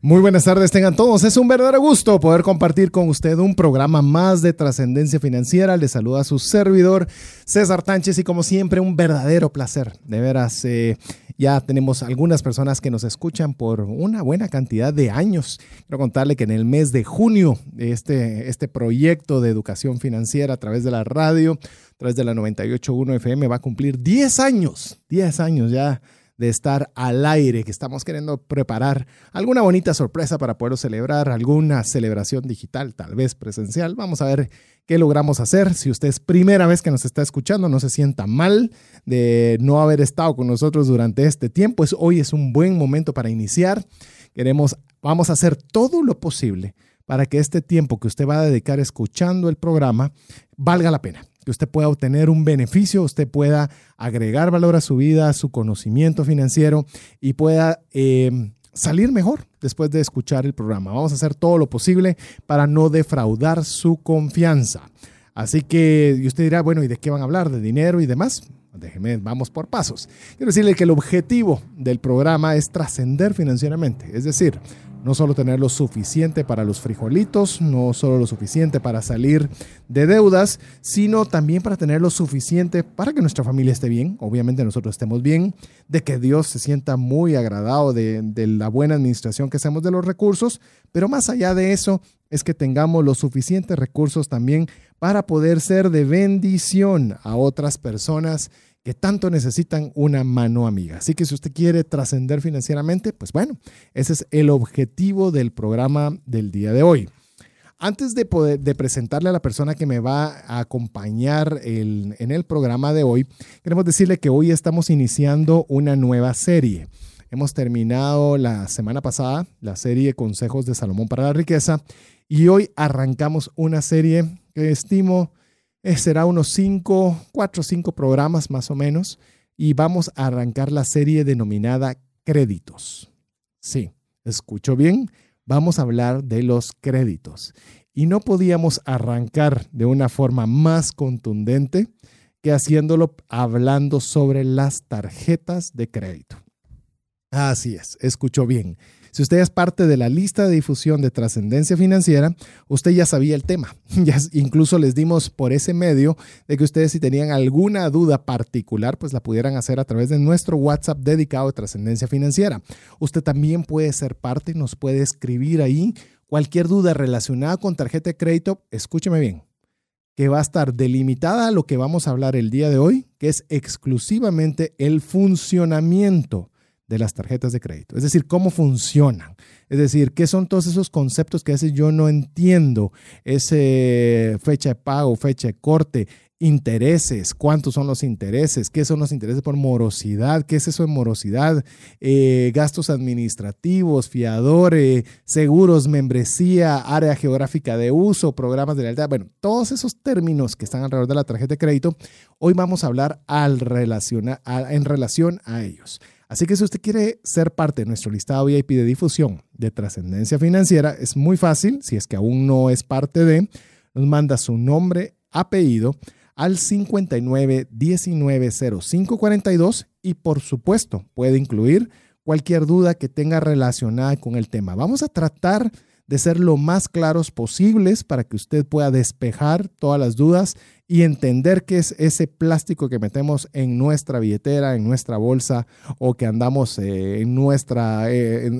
Muy buenas tardes, tengan todos. Es un verdadero gusto poder compartir con usted un programa más de trascendencia financiera. Le saluda a su servidor César Tánchez y como siempre un verdadero placer. De veras, eh, ya tenemos algunas personas que nos escuchan por una buena cantidad de años. Quiero contarle que en el mes de junio este, este proyecto de educación financiera a través de la radio, a través de la 98.1 FM va a cumplir 10 años. 10 años ya de estar al aire, que estamos queriendo preparar alguna bonita sorpresa para poder celebrar, alguna celebración digital, tal vez presencial. Vamos a ver qué logramos hacer. Si usted es primera vez que nos está escuchando, no se sienta mal de no haber estado con nosotros durante este tiempo. Es, hoy es un buen momento para iniciar. Queremos, vamos a hacer todo lo posible para que este tiempo que usted va a dedicar escuchando el programa valga la pena que usted pueda obtener un beneficio, usted pueda agregar valor a su vida, a su conocimiento financiero y pueda eh, salir mejor después de escuchar el programa. Vamos a hacer todo lo posible para no defraudar su confianza. Así que usted dirá, bueno, ¿y de qué van a hablar? ¿De dinero y demás? Déjeme, vamos por pasos. Quiero decirle que el objetivo del programa es trascender financieramente, es decir, no solo tener lo suficiente para los frijolitos, no solo lo suficiente para salir de deudas, sino también para tener lo suficiente para que nuestra familia esté bien, obviamente nosotros estemos bien, de que Dios se sienta muy agradado de, de la buena administración que hacemos de los recursos, pero más allá de eso es que tengamos los suficientes recursos también para poder ser de bendición a otras personas que tanto necesitan una mano amiga. Así que si usted quiere trascender financieramente, pues bueno, ese es el objetivo del programa del día de hoy. Antes de, poder, de presentarle a la persona que me va a acompañar en el programa de hoy, queremos decirle que hoy estamos iniciando una nueva serie. Hemos terminado la semana pasada la serie Consejos de Salomón para la Riqueza y hoy arrancamos una serie que estimo será unos cinco, cuatro o cinco programas más o menos y vamos a arrancar la serie denominada Créditos. Sí, escucho bien, vamos a hablar de los créditos. Y no podíamos arrancar de una forma más contundente que haciéndolo hablando sobre las tarjetas de crédito. Así es, escuchó bien. Si usted es parte de la lista de difusión de trascendencia financiera, usted ya sabía el tema. Incluso les dimos por ese medio de que ustedes si tenían alguna duda particular, pues la pudieran hacer a través de nuestro WhatsApp dedicado a trascendencia financiera. Usted también puede ser parte y nos puede escribir ahí cualquier duda relacionada con tarjeta de crédito. Escúcheme bien que va a estar delimitada a lo que vamos a hablar el día de hoy, que es exclusivamente el funcionamiento de las tarjetas de crédito. Es decir, cómo funcionan. Es decir, qué son todos esos conceptos que a veces yo no entiendo. Ese fecha de pago, fecha de corte, intereses, cuántos son los intereses, qué son los intereses por morosidad, qué es eso de morosidad, eh, gastos administrativos, fiadores, seguros, membresía, área geográfica de uso, programas de lealtad. Bueno, todos esos términos que están alrededor de la tarjeta de crédito, hoy vamos a hablar al en relación a ellos. Así que si usted quiere ser parte de nuestro listado VIP de difusión de trascendencia financiera, es muy fácil, si es que aún no es parte de, nos manda su nombre, apellido al 59 19 42 y por supuesto puede incluir cualquier duda que tenga relacionada con el tema. Vamos a tratar de ser lo más claros posibles para que usted pueda despejar todas las dudas y entender qué es ese plástico que metemos en nuestra billetera, en nuestra bolsa o que andamos eh, en nuestra, eh,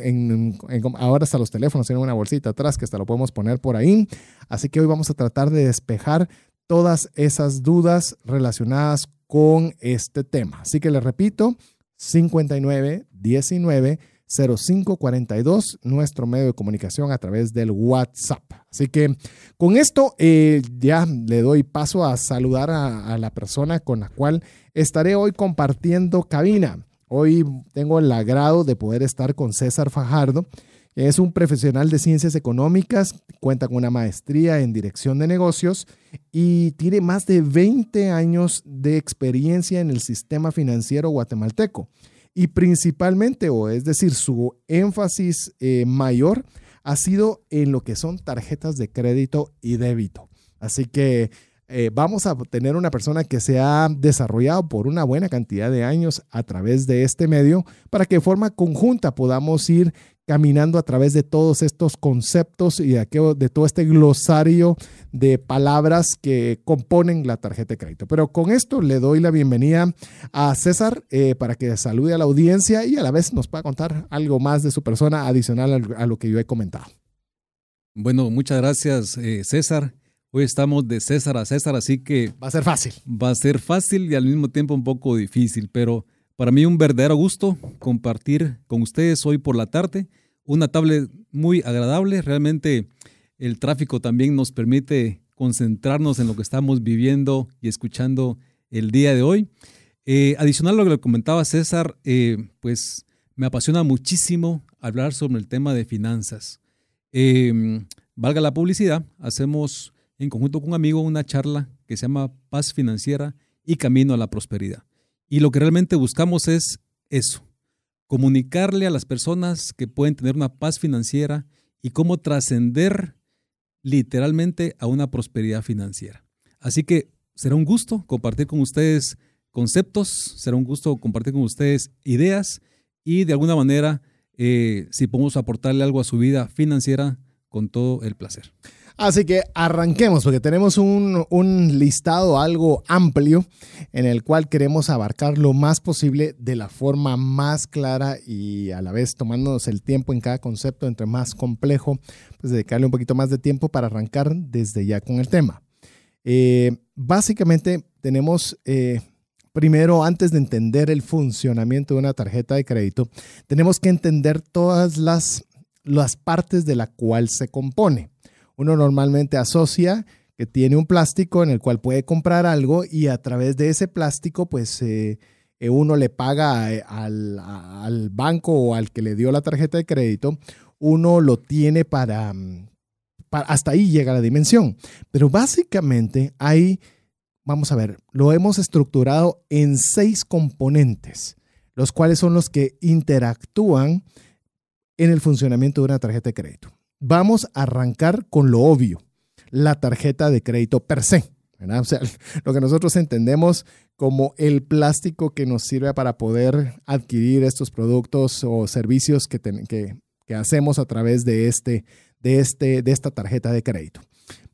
ahora hasta los teléfonos tienen una bolsita atrás que hasta lo podemos poner por ahí. Así que hoy vamos a tratar de despejar todas esas dudas relacionadas con este tema. Así que le repito, 59 19 0542, nuestro medio de comunicación a través del WhatsApp. Así que con esto eh, ya le doy paso a saludar a, la persona con la cual estaré hoy compartiendo cabina. Hoy tengo el agrado de poder estar con César Fajardo, Es un profesional de ciencias económicas, cuenta con una maestría en dirección de negocios y tiene más de 20 años de experiencia en el sistema financiero guatemalteco. Y principalmente, o es decir, su énfasis eh, mayor ha sido en lo que son tarjetas de crédito y débito. Así que eh, vamos a tener una persona que se ha desarrollado por una buena cantidad de años a través de este medio para que de forma conjunta podamos ir caminando a través de todos estos conceptos y de, de todo este glosario de palabras que componen la tarjeta de crédito. Pero con esto le doy la bienvenida a César eh, para que salude a la audiencia y a la vez nos pueda contar algo más de su persona adicional a lo que yo he comentado. Bueno, muchas gracias eh, César. Hoy estamos de César a César, así que... Va a ser fácil. Va a ser fácil y al mismo tiempo un poco difícil, pero para mí un verdadero gusto compartir con ustedes hoy por la tarde una tablet muy agradable. Realmente el tráfico también nos permite concentrarnos en lo que estamos viviendo y escuchando el día de hoy. Eh, adicional a lo que le comentaba César, eh, pues me apasiona muchísimo hablar sobre el tema de finanzas. Eh, valga la publicidad, hacemos en conjunto con un amigo una charla que se llama Paz Financiera y Camino a la Prosperidad. Y lo que realmente buscamos es eso, comunicarle a las personas que pueden tener una paz financiera y cómo trascender literalmente a una prosperidad financiera. Así que será un gusto compartir con ustedes conceptos, será un gusto compartir con ustedes ideas y de alguna manera, eh, si podemos aportarle algo a su vida financiera, con todo el placer. Así que arranquemos porque tenemos un, listado algo amplio en el cual queremos abarcar lo más posible de la forma más clara y a la vez tomándonos el tiempo en cada concepto entre más complejo, pues dedicarle un poquito más de tiempo para arrancar desde ya con el tema. Eh, básicamente tenemos... Eh, primero, antes de entender el funcionamiento de una tarjeta de crédito, tenemos que entender todas las, las partes de la cual se compone uno normalmente asocia que tiene un plástico en el cual puede comprar algo y a través de ese plástico pues eh, eh, uno le paga eh, al, banco o al que le dio la tarjeta de crédito, uno lo tiene para, mm, para hasta ahí llega la dimensión. Pero básicamente hay, vamos a ver, lo hemos estructurado en seis componentes, los cuales son los que interactúan en el funcionamiento de una tarjeta de crédito vamos a arrancar con lo obvio, la tarjeta de crédito per se. O sea, lo que nosotros entendemos como el plástico que nos sirve para poder adquirir estos productos o servicios que, que, hacemos a través de, este, de, este, de esta tarjeta de crédito.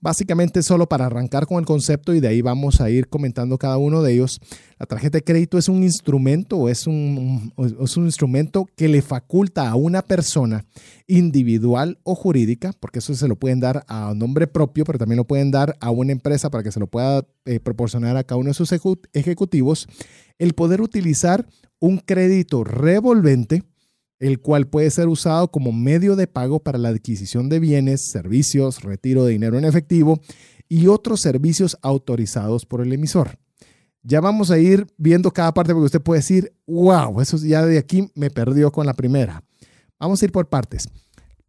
Básicamente solo para arrancar con el concepto y de ahí vamos a ir comentando cada uno de ellos. La tarjeta de crédito es un instrumento es un, es un instrumento que le faculta a una persona individual o jurídica, porque eso se lo pueden dar a nombre propio, pero también lo pueden dar a una empresa para que se lo pueda eh, proporcionar a cada uno de sus ejecutivos, el poder utilizar un crédito revolvente el cual puede ser usado como medio de pago para la adquisición de bienes, servicios, retiro de dinero en efectivo y otros servicios autorizados por el emisor. Ya vamos a ir viendo cada parte porque usted puede decir, wow, eso ya de aquí me perdió con la primera. Vamos a ir por partes.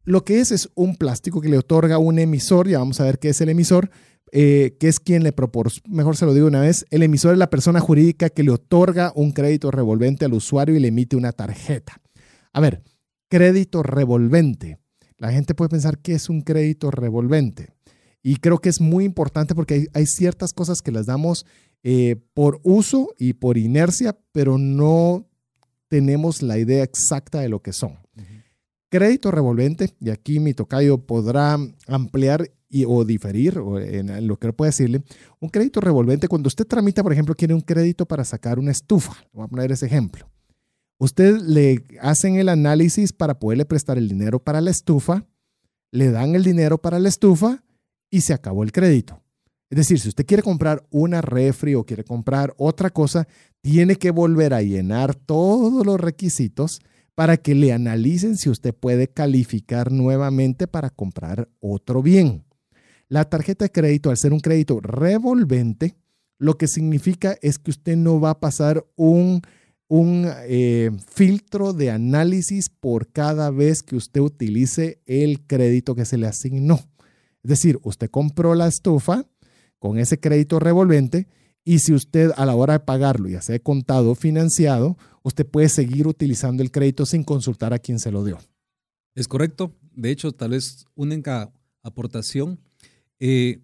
Lo que es es un plástico que le otorga un emisor, ya vamos a ver qué es el emisor, eh, que es quien le proporciona, mejor se lo digo una vez, el emisor es la persona jurídica que le otorga un crédito revolvente al usuario y le emite una tarjeta. A ver, crédito revolvente. La gente puede pensar que es un crédito revolvente. Y creo que es muy importante porque hay, ciertas cosas que las damos eh, por uso y por inercia, pero no tenemos la idea exacta de lo que son. Crédito revolvente, y aquí mi tocayo podrá ampliar y, o diferir o en lo que puede decirle. Un crédito revolvente, cuando usted tramita, por ejemplo, quiere un crédito para sacar una estufa, voy a poner ese ejemplo. Usted le hacen el análisis para poderle prestar el dinero para la estufa, le dan el dinero para la estufa y se acabó el crédito. Es decir, si usted quiere comprar una refri o quiere comprar otra cosa, tiene que volver a llenar todos los requisitos para que le analicen si usted puede calificar nuevamente para comprar otro bien. La tarjeta de crédito, al ser un crédito revolvente, lo que significa es que usted no va a pasar un un eh, filtro de análisis por cada vez que usted utilice el crédito que se le asignó. Es decir, usted compró la estufa con ese crédito revolvente y si usted a la hora de pagarlo, ya sea contado o financiado, usted puede seguir utilizando el crédito sin consultar a quien se lo dio. Es correcto. De hecho, tal vez una aportación. Eh,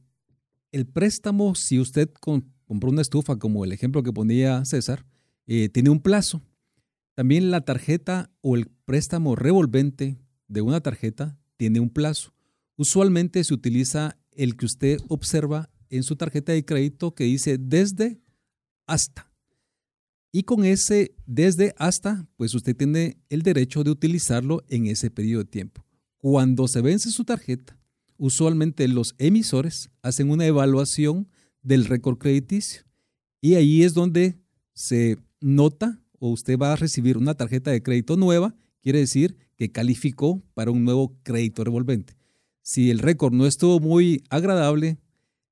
el préstamo, si usted compró una estufa, como el ejemplo que ponía César, eh, tiene un plazo. También la tarjeta o el préstamo revolvente de una tarjeta tiene un plazo. Usualmente se utiliza el que usted observa en su tarjeta de crédito que dice desde hasta. Y con ese desde hasta, pues usted tiene el derecho de utilizarlo en ese periodo de tiempo. Cuando se vence su tarjeta, usualmente los emisores hacen una evaluación del récord crediticio. Y ahí es donde se nota o usted va a recibir una tarjeta de crédito nueva, quiere decir que calificó para un nuevo crédito revolvente. Si el récord no estuvo muy agradable,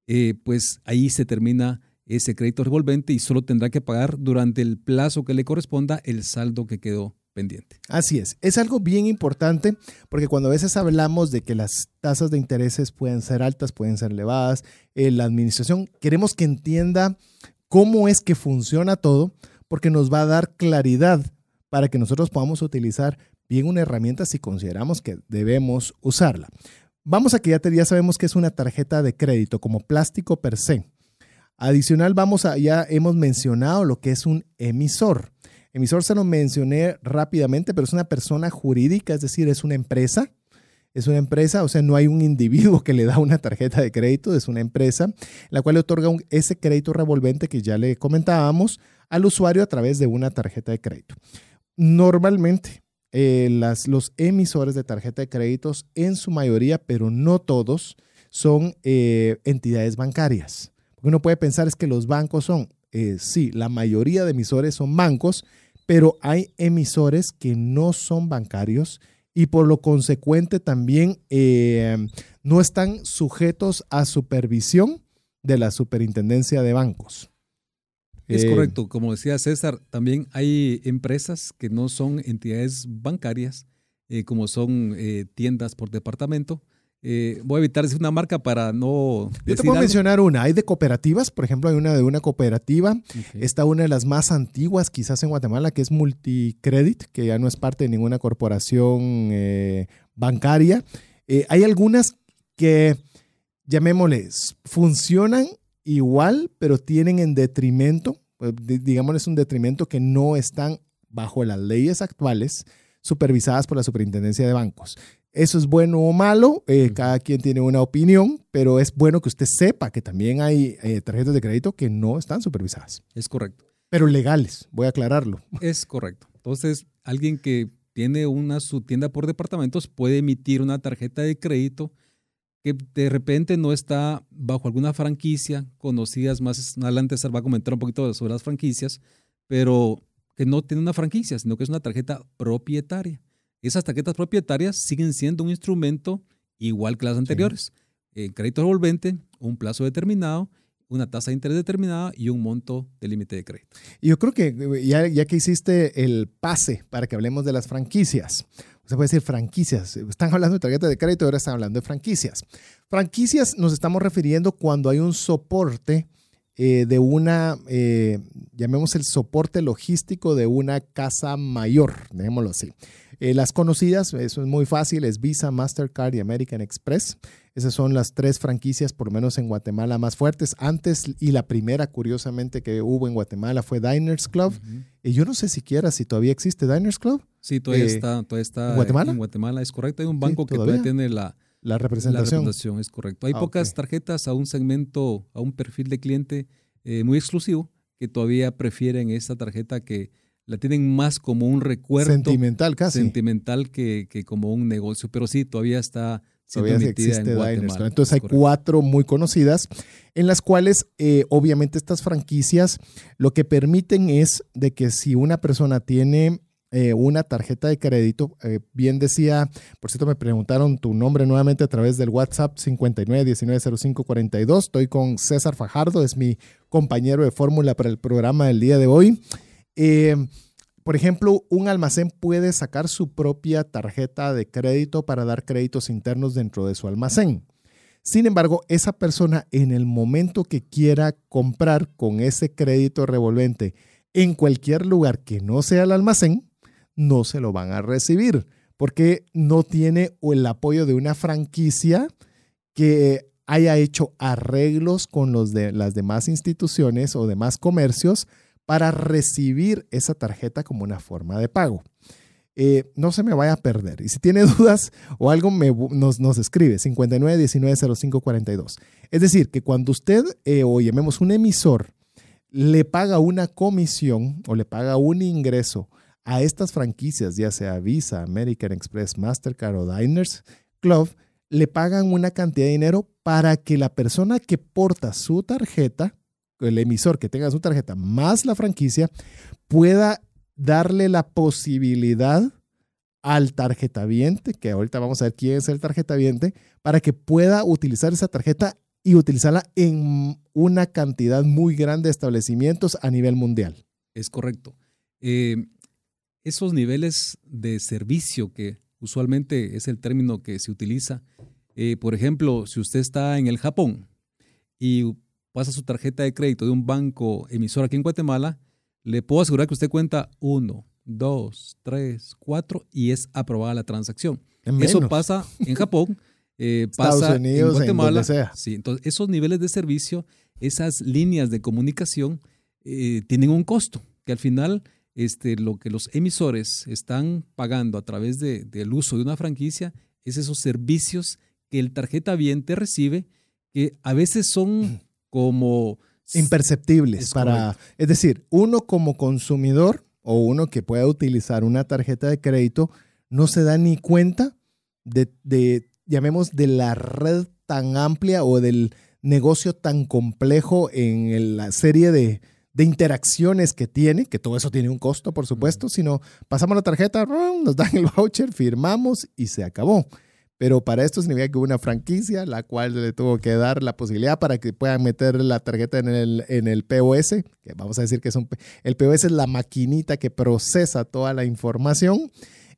eh, pues ahí se termina ese crédito revolvente y solo tendrá que pagar durante el plazo que le corresponda el saldo que quedó pendiente. Así es, es algo bien importante porque cuando a veces hablamos de que las tasas de intereses pueden ser altas, pueden ser elevadas, eh, la administración queremos que entienda cómo es que funciona todo porque nos va a dar claridad para que nosotros podamos utilizar bien una herramienta si consideramos que debemos usarla. Vamos a que ya, ya sabemos que es una tarjeta de crédito como plástico per se. Adicional, vamos a, ya hemos mencionado lo que es un emisor. Emisor se lo mencioné rápidamente, pero es una persona jurídica, es decir, es una empresa. Es una empresa, o sea, no hay un individuo que le da una tarjeta de crédito, es una empresa, la cual le otorga ese crédito revolvente que ya le comentábamos al usuario a través de una tarjeta de crédito. Normalmente, eh, los emisores de tarjeta de créditos, en su mayoría, pero no todos, son eh, entidades bancarias. Uno puede pensar es que los bancos son, eh, sí, la mayoría de emisores son bancos, pero hay emisores que no son bancarios y por lo consecuente también no están sujetos a supervisión de la superintendencia de bancos. Es eh, correcto, como decía César, también hay empresas que no son entidades bancarias, eh, como son eh, tiendas por departamento. Voy a evitar decir una marca para no... Yo te puedo mencionar una. Hay de cooperativas, por ejemplo, hay una de una cooperativa. Está una de las más antiguas quizás en Guatemala, que es Multicredit, que ya no es parte de ninguna corporación bancaria. hay algunas que, llamémosles, funcionan igual, pero tienen en detrimento, pues, digamos, es un detrimento que no están bajo las leyes actuales supervisadas por la superintendencia de bancos. Eso es bueno o malo, eh, cada quien tiene una opinión, pero es bueno que usted sepa que también hay eh, tarjetas de crédito que no están supervisadas. Es correcto. Pero legales, voy a aclararlo. Es correcto. Entonces, alguien que tiene una su tienda por departamentos puede emitir una tarjeta de crédito que de repente no está bajo alguna franquicia, conocidas más adelante, se va a comentar un poquito sobre las franquicias, pero que no tiene una franquicia, sino que es una tarjeta propietaria. Esas tarjetas propietarias siguen siendo un instrumento igual que las anteriores. Eh, crédito revolvente, un plazo determinado, una tasa de interés determinada y un monto de límite de crédito. Y yo creo que eh, ya, ya que hiciste el pase para que hablemos de las franquicias, se puede decir franquicias. Están hablando de tarjeta de crédito, ahora están hablando de franquicias. Franquicias nos estamos refiriendo cuando hay un soporte eh, de una, eh, llamemos el soporte logístico de una casa mayor, dejémoslo así. Eh, las conocidas, eso es muy fácil, es Visa, Mastercard y American Express. Esas son las tres franquicias, por lo menos en Guatemala, más fuertes. Antes, y la primera, curiosamente, que hubo en Guatemala fue Diners Club. Y yo no sé siquiera si todavía existe Diners Club. Sí, todavía está, todavía está ¿En Guatemala. En Guatemala, es correcto. Hay un banco que todavía tiene la, la representación. La representación, es correcto. Hay ah, pocas tarjetas a un segmento, a un perfil de cliente eh, muy exclusivo que todavía prefieren esta tarjeta que la tienen más como un recuerdo. Sentimental casi. Sentimental que, que como un negocio, pero sí, todavía está todavía existe Diners. Entonces hay cuatro muy conocidas en las cuales eh, obviamente estas franquicias lo que permiten es de que si una persona tiene eh, una tarjeta de crédito, eh, bien decía, por cierto me preguntaron tu nombre nuevamente a través del WhatsApp 59190542, estoy con César Fajardo, es mi compañero de fórmula para el programa del día de hoy. Eh, por ejemplo, un almacén puede sacar su propia tarjeta de crédito para dar créditos internos dentro de su almacén. Sin embargo, esa persona en el momento que quiera comprar con ese crédito revolvente en cualquier lugar que no sea el almacén, no se lo van a recibir porque no tiene el apoyo de una franquicia que haya hecho arreglos con los de las demás instituciones o demás comercios para recibir esa tarjeta como una forma de pago. Eh, no se me vaya a perder. Y si tiene dudas o algo, nos, nos, escribe 59190542. Es decir, que cuando usted eh, o llamemos un emisor le paga una comisión o le paga un ingreso a estas franquicias, ya sea Visa, American Express, Mastercard o Diners Club, le pagan una cantidad de dinero para que la persona que porta su tarjeta el emisor que tenga su tarjeta más la franquicia pueda darle la posibilidad al tarjetaviente, que ahorita vamos a ver quién es el tarjetaviente, para que pueda utilizar esa tarjeta y utilizarla en una cantidad muy grande de establecimientos a nivel mundial. Es correcto. Eh, esos niveles de servicio que usualmente es el término que se utiliza, eh, por ejemplo, si usted está en el Japón y pasa su tarjeta de crédito de un banco emisor aquí en Guatemala, le puedo asegurar que usted cuenta uno, dos, tres, cuatro y es aprobada la transacción. Eso pasa en Japón, eh, pasa en Guatemala. Sí, entonces esos niveles de servicio, esas líneas de comunicación eh, tienen un costo que al final este, lo que los emisores están pagando a través de, del uso de una franquicia es esos servicios que el tarjeta viente recibe, que a veces son como... Imperceptibles es para... Es decir, uno como consumidor o uno que pueda utilizar una tarjeta de crédito no se da ni cuenta de, de, llamemos, de la red tan amplia o del negocio tan complejo en la serie de, de interacciones que tiene, que todo eso tiene un costo, por supuesto, sino pasamos la tarjeta, nos dan el voucher, firmamos y se acabó. Pero para esto significa que hubo una franquicia, la cual le tuvo que dar la posibilidad para que puedan meter la tarjeta en el, en el POS, que vamos a decir que es un... El POS es la maquinita que procesa toda la información.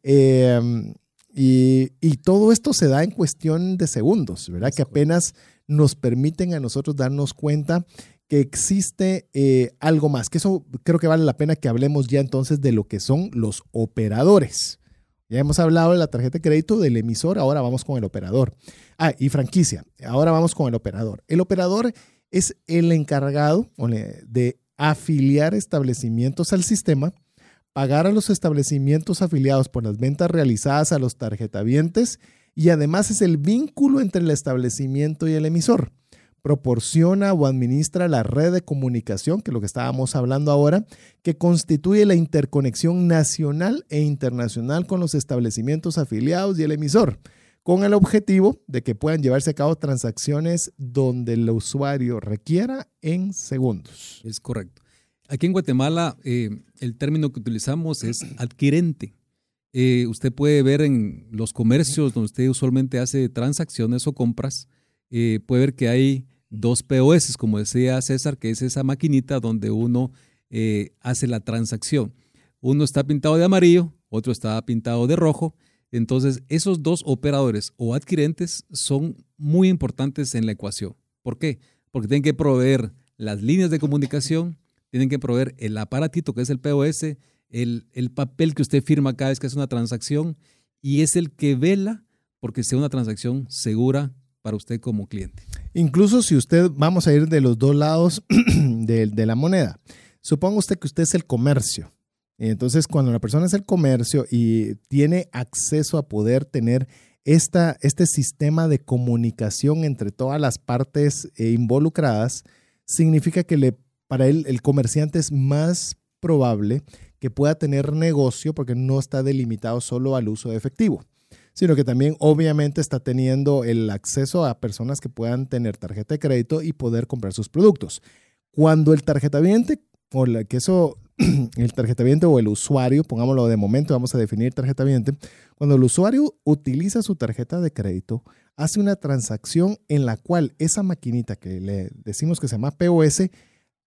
Em, y, todo esto se da en cuestión de segundos, ¿verdad? Que apenas nos permiten a nosotros darnos cuenta que existe eh, algo más, que eso creo que vale la pena que hablemos ya entonces de lo que son los operadores. Ya hemos hablado de la tarjeta de crédito del emisor, ahora vamos con el operador. Ah, y franquicia, ahora vamos con el operador. El operador es el encargado de afiliar establecimientos al sistema, pagar a los establecimientos afiliados por las ventas realizadas a los tarjetavientes y además es el vínculo entre el establecimiento y el emisor proporciona o administra la red de comunicación, que es lo que estábamos hablando ahora, que constituye la interconexión nacional e internacional con los establecimientos afiliados y el emisor, con el objetivo de que puedan llevarse a cabo transacciones donde el usuario requiera en segundos. Es correcto. Aquí en Guatemala eh, el término que utilizamos es adquirente. Eh, usted puede ver en los comercios donde usted usualmente hace transacciones o compras, eh, puede ver que hay dos POS, como decía César, que es esa maquinita donde uno eh, hace la transacción. Uno está pintado de amarillo, otro está pintado de rojo. Entonces, esos dos operadores o adquirentes son muy importantes en la ecuación. ¿Por qué? Porque tienen que proveer las líneas de comunicación, tienen que proveer el aparatito que es el POS, el, el papel que usted firma cada vez que hace una transacción y es el que vela porque sea una transacción segura, para usted como cliente. Incluso si usted, vamos a ir de los dos lados de, la moneda. Suponga usted que usted es el comercio. entonces, cuando la persona es el comercio y tiene acceso a poder tener esta, este sistema de comunicación entre todas las partes eh, involucradas, significa que le, para él el comerciante es más probable que pueda tener negocio porque no está delimitado solo al uso de efectivo sino que también obviamente está teniendo el acceso a personas que puedan tener tarjeta de crédito y poder comprar sus productos. Cuando el tarjetaviente, o la, que eso, el tarjetaviente o el usuario, pongámoslo de momento, vamos a definir tarjetaviente, cuando el usuario utiliza su tarjeta de crédito, hace una transacción en la cual esa maquinita que le decimos que se llama POS,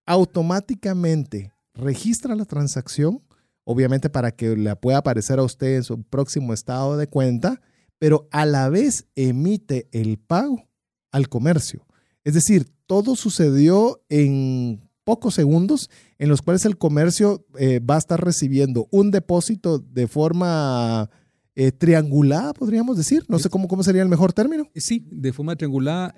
automáticamente registra la transacción obviamente para que le pueda aparecer a usted en su próximo estado de cuenta, pero a la vez emite el pago al comercio. Es decir, todo sucedió en pocos segundos en los cuales el comercio eh, va a estar recibiendo un depósito de forma eh, triangulada, podríamos decir. No sé cómo, cómo sería el mejor término. Sí, de forma triangulada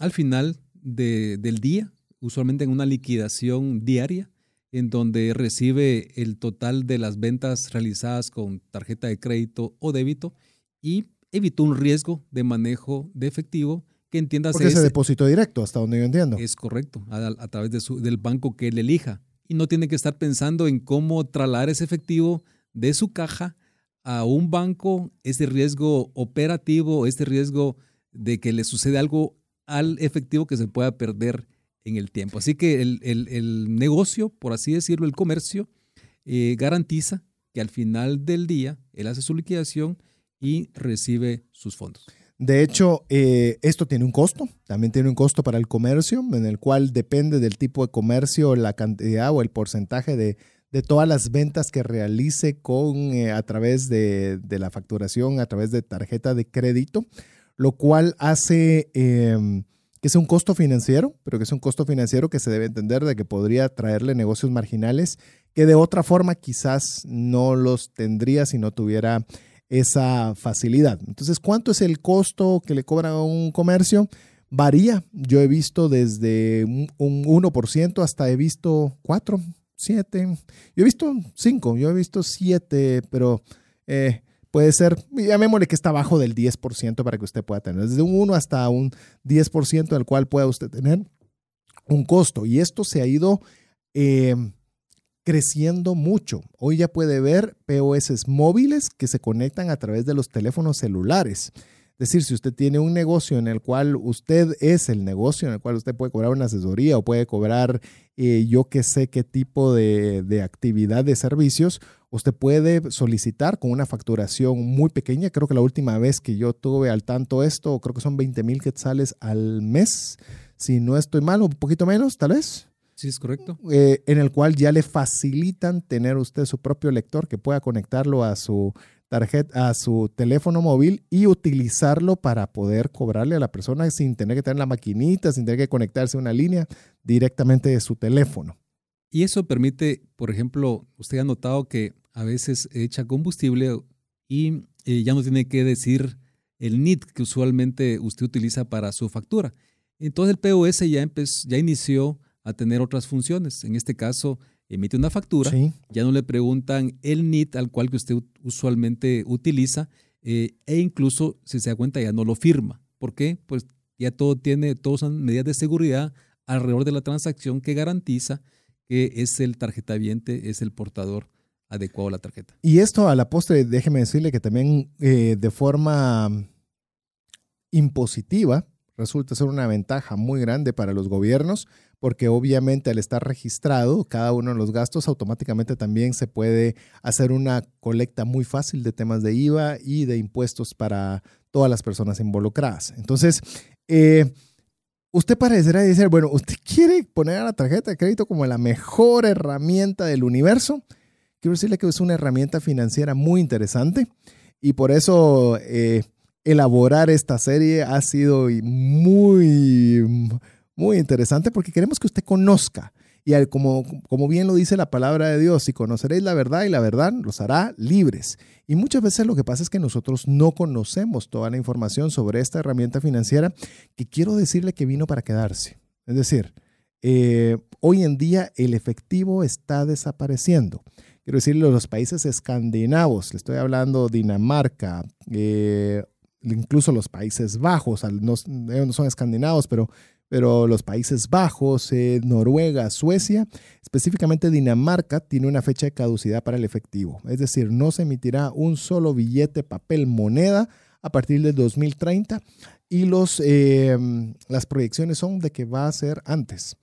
al final del día, usualmente en una liquidación diaria, en donde recibe el total de las ventas realizadas con tarjeta de crédito o débito y evitó un riesgo de manejo de efectivo que entiendas. Porque ese depósito directo, hasta donde yo entiendo. Es correcto, a, través de su, del banco que él elija. Y no tiene que estar pensando en cómo trasladar ese efectivo de su caja a un banco, ese riesgo operativo, este riesgo de que le sucede algo al efectivo que se pueda perder en el tiempo. Así que el, negocio, por así decirlo, el comercio, eh, garantiza que al final del día él hace su liquidación y recibe sus fondos. De hecho, eh, esto tiene un costo, también tiene un costo para el comercio, en el cual depende del tipo de comercio, la cantidad o el porcentaje de, todas las ventas que realice con, eh, a través de, la facturación, a través de tarjeta de crédito, lo cual hace em, que sea un costo financiero, pero que es un costo financiero que se debe entender de que podría traerle negocios marginales que de otra forma quizás no los tendría si no tuviera esa facilidad. Entonces, ¿cuánto es el costo que le cobra a un comercio? Varía. Yo he visto desde un 1% hasta he visto 4, 7. Yo he visto 5, yo he visto 7, pero eh, puede ser, llamémosle que está abajo del 10% para que usted pueda tener. Desde un 1 hasta un 10% del cual pueda usted tener un costo. Y esto se ha ido... Eh, creciendo mucho. Hoy ya puede ver POS móviles que se conectan a través de los teléfonos celulares. Es decir, si usted tiene un negocio en el cual usted es el negocio, en el cual usted puede cobrar una asesoría o puede cobrar eh, yo que sé qué tipo de, de, actividad de servicios, usted puede solicitar con una facturación muy pequeña. Creo que la última vez que yo tuve al tanto esto, creo que son 20 mil quetzales al mes. Si no estoy mal, un poquito menos, tal vez. Sí, es correcto. Eh, en el cual ya le facilitan tener usted su propio lector que pueda conectarlo a su tarjeta, a su teléfono móvil y utilizarlo para poder cobrarle a la persona sin tener que tener la maquinita, sin tener que conectarse a una línea directamente de su teléfono. Y eso permite, por ejemplo, usted ha notado que a veces echa combustible y eh, ya no tiene que decir el NIT que usualmente usted utiliza para su factura. Entonces el POS ya, empezó, ya inició a tener otras funciones. En este caso, emite una factura, ya no le preguntan el NIT al cual que usted usualmente utiliza eh, e incluso, si se da cuenta, ya no lo firma. ¿Por qué? Pues ya todo tiene, todos son medidas de seguridad alrededor de la transacción que garantiza que es el tarjetaviente, es el portador adecuado la tarjeta. Y esto a la postre, déjeme decirle que también eh, de forma impositiva resulta ser una ventaja muy grande para los gobiernos porque obviamente al estar registrado cada uno de los gastos, automáticamente también se puede hacer una colecta muy fácil de temas de IVA y de impuestos para todas las personas involucradas. Entonces, eh, usted parecerá decir, bueno, ¿usted quiere poner a la tarjeta de crédito como la mejor herramienta del universo? Quiero decirle que es una herramienta financiera muy interesante y por eso eh, elaborar esta serie ha sido muy muy interesante porque queremos que usted conozca. Y como, como bien lo dice la palabra de Dios, y conoceréis la verdad y la verdad los hará libres. Y muchas veces lo que pasa es que nosotros no conocemos toda la información sobre esta herramienta financiera que quiero decirle que vino para quedarse. Es decir, eh, hoy en día el efectivo está desapareciendo. Quiero decirle los países escandinavos, le estoy hablando Dinamarca, eh, incluso los Países Bajos, no, son escandinavos, pero pero los Países Bajos, eh, Noruega, Suecia, específicamente Dinamarca, tiene una fecha de caducidad para el efectivo. Es decir, no se emitirá un solo billete, papel, moneda a partir del 2030 y los, em, las proyecciones son de que va a ser antes.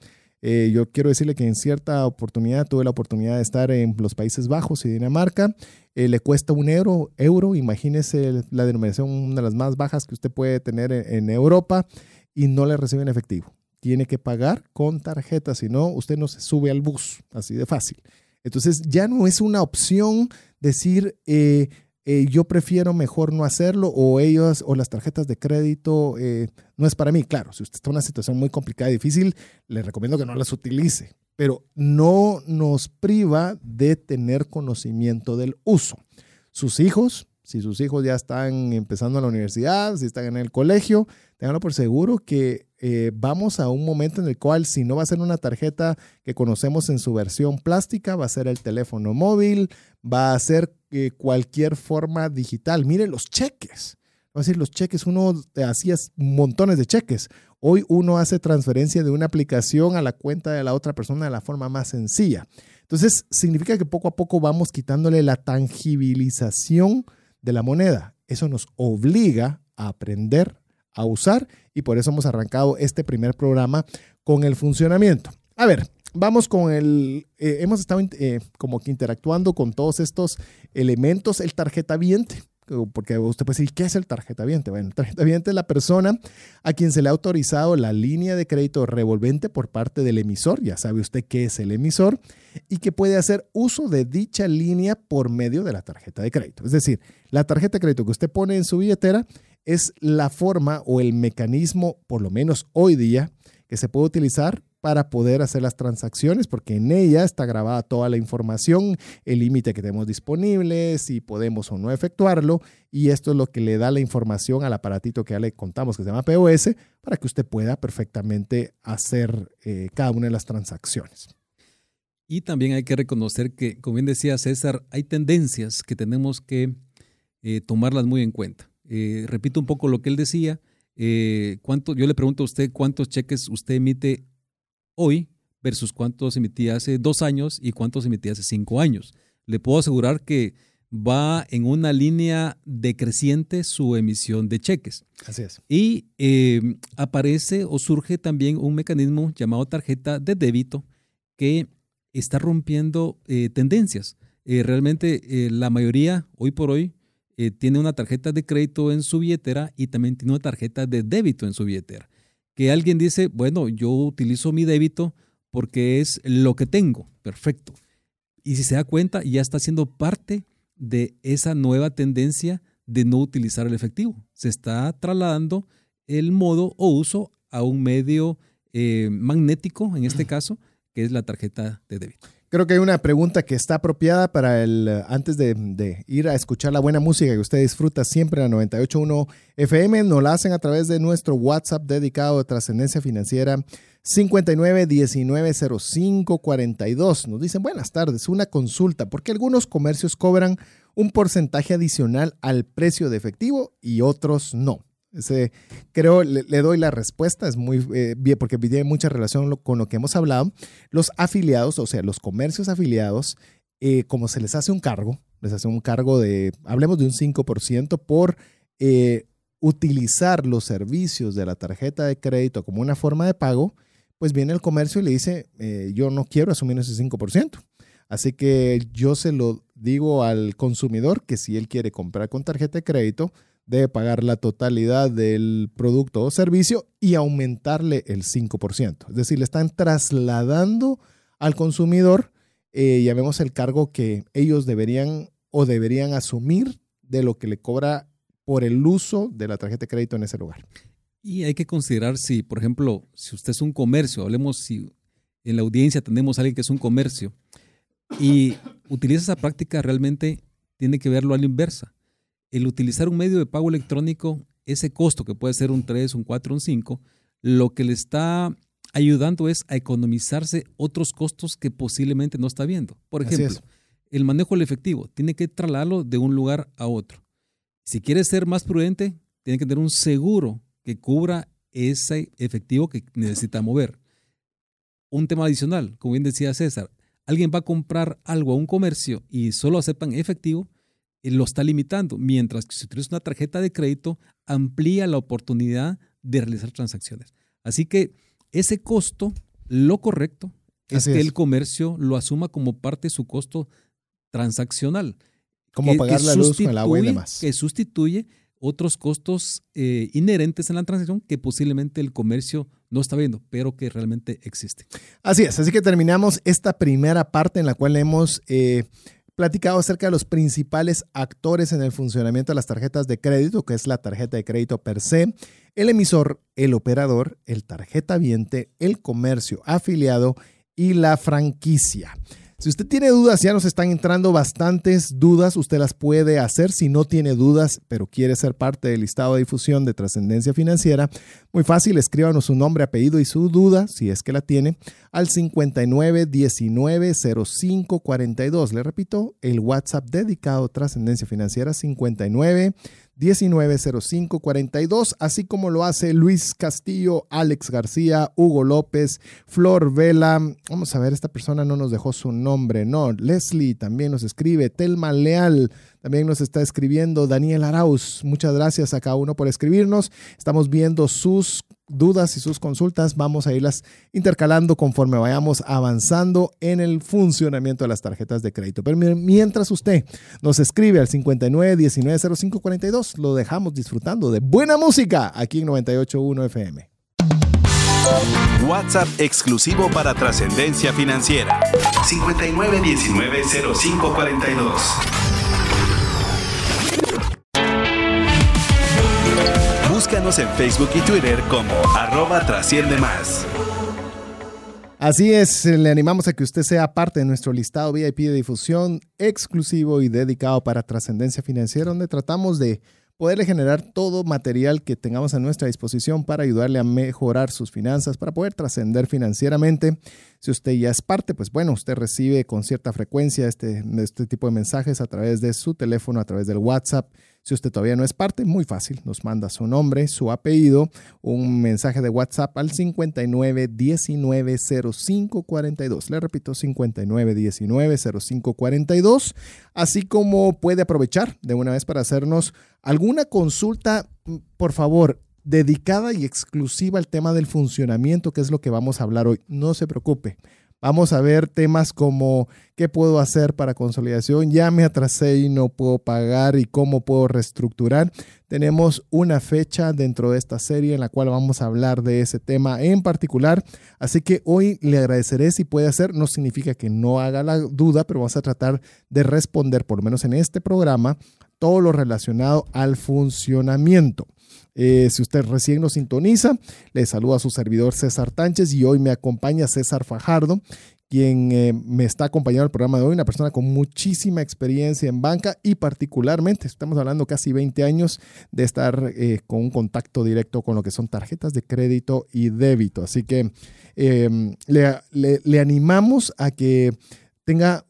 Eh, yo quiero decirle que en cierta oportunidad tuve la oportunidad de estar en los Países Bajos y Dinamarca. Eh, le cuesta un euro, euro, imagínese la denominación, una de las más bajas que usted puede tener en Europa y no le reciben efectivo. Tiene que pagar con tarjeta, si no, usted no se sube al bus, así de fácil. Entonces ya no es una opción decir, eh, eh, yo prefiero mejor no hacerlo o ellos o las tarjetas de crédito eh, no es para mí. Claro, si usted está en una situación muy complicada y difícil, le recomiendo que no las utilice, pero no nos priva de tener conocimiento del uso. Sus hijos, si sus hijos ya están empezando en la universidad, si están en el colegio, tenganlo por seguro que eh, vamos a un momento en el cual si no va a ser una tarjeta que conocemos en su versión plástica, va a ser el teléfono móvil, va a ser eh, cualquier forma digital. Miren los cheques. Va a decir, los cheques, uno hacía montones de cheques. Hoy uno hace transferencia de una aplicación a la cuenta de la otra persona de la forma más sencilla. Entonces, significa que poco a poco vamos quitándole la tangibilización de la moneda. Eso nos obliga a aprender a usar y por eso hemos arrancado este primer programa con el funcionamiento. A ver, vamos con el, eh, hemos estado eh, como que interactuando con todos estos elementos, el tarjeta viente porque usted puede decir, ¿qué es el tarjeta viente? Bueno, el tarjeta viente es la persona a quien se le ha autorizado la línea de crédito revolvente por parte del emisor, ya sabe usted qué es el emisor, y que puede hacer uso de dicha línea por medio de la tarjeta de crédito. Es decir, la tarjeta de crédito que usted pone en su billetera es la forma o el mecanismo, por lo menos hoy día, que se puede utilizar para poder hacer las transacciones, porque en ella está grabada toda la información, el límite que tenemos disponible, si podemos o no efectuarlo, y esto es lo que le da la información al aparatito que ya le contamos, que se llama POS, para que usted pueda perfectamente hacer eh, cada una de las transacciones. Y también hay que reconocer que, como bien decía César, hay tendencias que tenemos que eh, tomarlas muy en cuenta. Eh, repito un poco lo que él decía. ¿cuánto, yo le pregunto a usted cuántos cheques usted emite hoy versus cuántos emitía hace dos años y cuántos emitía hace cinco años. Le puedo asegurar que va en una línea decreciente su emisión de cheques. Así es. Y eh, aparece o surge también un mecanismo llamado tarjeta de débito que está rompiendo eh, tendencias. Eh, realmente la mayoría, hoy por hoy, tiene una tarjeta de crédito en su billetera y también tiene una tarjeta de débito en su billetera que alguien dice, bueno, yo utilizo mi débito porque es lo que tengo, perfecto. Y si se da cuenta, ya está siendo parte de esa nueva tendencia de no utilizar el efectivo. Se está trasladando el modo o uso a un medio eh, magnético, en este caso, que es la tarjeta de débito. Creo que hay una pregunta que está apropiada para el, antes de, ir a escuchar la buena música que usted disfruta siempre en la 98.1 FM, nos la hacen a través de nuestro WhatsApp dedicado a trascendencia financiera 59190542. Nos dicen, buenas tardes, una consulta, porque algunos comercios cobran un porcentaje adicional al precio de efectivo y otros no creo, le, doy la respuesta, es muy eh, bien, porque tiene mucha relación con lo que hemos hablado. Los afiliados, o sea, los comercios afiliados, eh, como se les hace un cargo, les hace un cargo de, hablemos de un 5% por eh, utilizar los servicios de la tarjeta de crédito como una forma de pago, pues viene el comercio y le dice, yo no quiero asumir ese 5%. Así que yo se lo digo al consumidor que si él quiere comprar con tarjeta de crédito, debe pagar la totalidad del producto o servicio y aumentarle el 5%. Es decir, le están trasladando al consumidor, eh, llamemos el cargo que ellos deberían o deberían asumir de lo que le cobra por el uso de la tarjeta de crédito en ese lugar. Y hay que considerar si, por ejemplo, si usted es un comercio, hablemos si en la audiencia tenemos a alguien que es un comercio y utiliza esa práctica, realmente tiene que verlo a la inversa el utilizar un medio de pago electrónico, ese costo que puede ser un 3, un 4, un 5, lo que le está ayudando es a economizarse otros costos que posiblemente no está viendo. Por ejemplo, el manejo del efectivo tiene que trasladarlo de un lugar a otro. Si quiere ser más prudente, tiene que tener un seguro que cubra ese efectivo que necesita mover. Un tema adicional, como bien decía César, alguien va a comprar algo a un comercio y solo aceptan efectivo, lo está limitando, mientras que si tienes una tarjeta de crédito, amplía la oportunidad de realizar transacciones. Así que ese costo, lo correcto es que el comercio lo asuma como parte de su costo transaccional. Como pagar la luz con el agua y demás. Que sustituye otros costos eh, inherentes en la transacción que posiblemente el comercio no está viendo, pero que realmente existen. Así es, así que terminamos esta primera parte en la cual hemos eh, platicado acerca de los principales actores en el funcionamiento de las tarjetas de crédito, que es la tarjeta de crédito per se, el emisor, el operador, el tarjeta viente, el comercio afiliado y la franquicia. Si usted tiene dudas, ya nos están entrando bastantes dudas, usted las puede hacer. Si no tiene dudas, pero quiere ser parte del listado de difusión de trascendencia financiera, muy fácil, escríbanos su nombre, apellido y su duda, si es que la tiene, al 59 19 05 42. Le repito, el WhatsApp dedicado a trascendencia financiera 59 190542, así como lo hace Luis Castillo, Alex García, Hugo López, Flor Vela. Vamos a ver, esta persona no nos dejó su nombre, no. Leslie también nos escribe, Telma Leal también nos está escribiendo, Daniel Arauz. Muchas gracias a cada uno por escribirnos. Estamos viendo sus dudas y sus consultas, vamos a irlas intercalando conforme vayamos avanzando en el funcionamiento de las tarjetas de crédito. Pero mientras usted nos escribe al 59 19 05 42, lo dejamos disfrutando de buena música aquí en 98.1 FM. WhatsApp exclusivo para trascendencia financiera. 59 Búscanos en Facebook y Twitter como arroba trasciende más. Así es, le animamos a que usted sea parte de nuestro listado VIP de difusión exclusivo y dedicado para trascendencia financiera, donde tratamos de poderle generar todo material que tengamos a nuestra disposición para ayudarle a mejorar sus finanzas, para poder trascender financieramente. Si usted ya es parte, pues bueno, usted recibe con cierta frecuencia este, este tipo de mensajes a través de su teléfono, a través del WhatsApp. Si usted todavía no es parte, muy fácil, nos manda su nombre, su apellido, un mensaje de WhatsApp al 59 19 05 42. Le repito, 59 19 05 42. Así como puede aprovechar de una vez para hacernos alguna consulta, por favor, dedicada y exclusiva al tema del funcionamiento, que es lo que vamos a hablar hoy. No se preocupe. Vamos a ver temas como qué puedo hacer para consolidación, ya me atrasé y no puedo pagar y cómo puedo reestructurar. Tenemos una fecha dentro de esta serie en la cual vamos a hablar de ese tema en particular. Así que hoy le agradeceré si puede hacer. No significa que no haga la duda, pero vamos a tratar de responder, por lo menos en este programa, todo lo relacionado al funcionamiento. Eh, si usted recién nos sintoniza, le saluda a su servidor César Tánchez y hoy me acompaña César Fajardo, quien eh, me está acompañando en el programa de hoy, una persona con muchísima experiencia en banca y particularmente, estamos hablando casi 20 años de estar eh, con un contacto directo con lo que son tarjetas de crédito y débito. Así que le, animamos a que tenga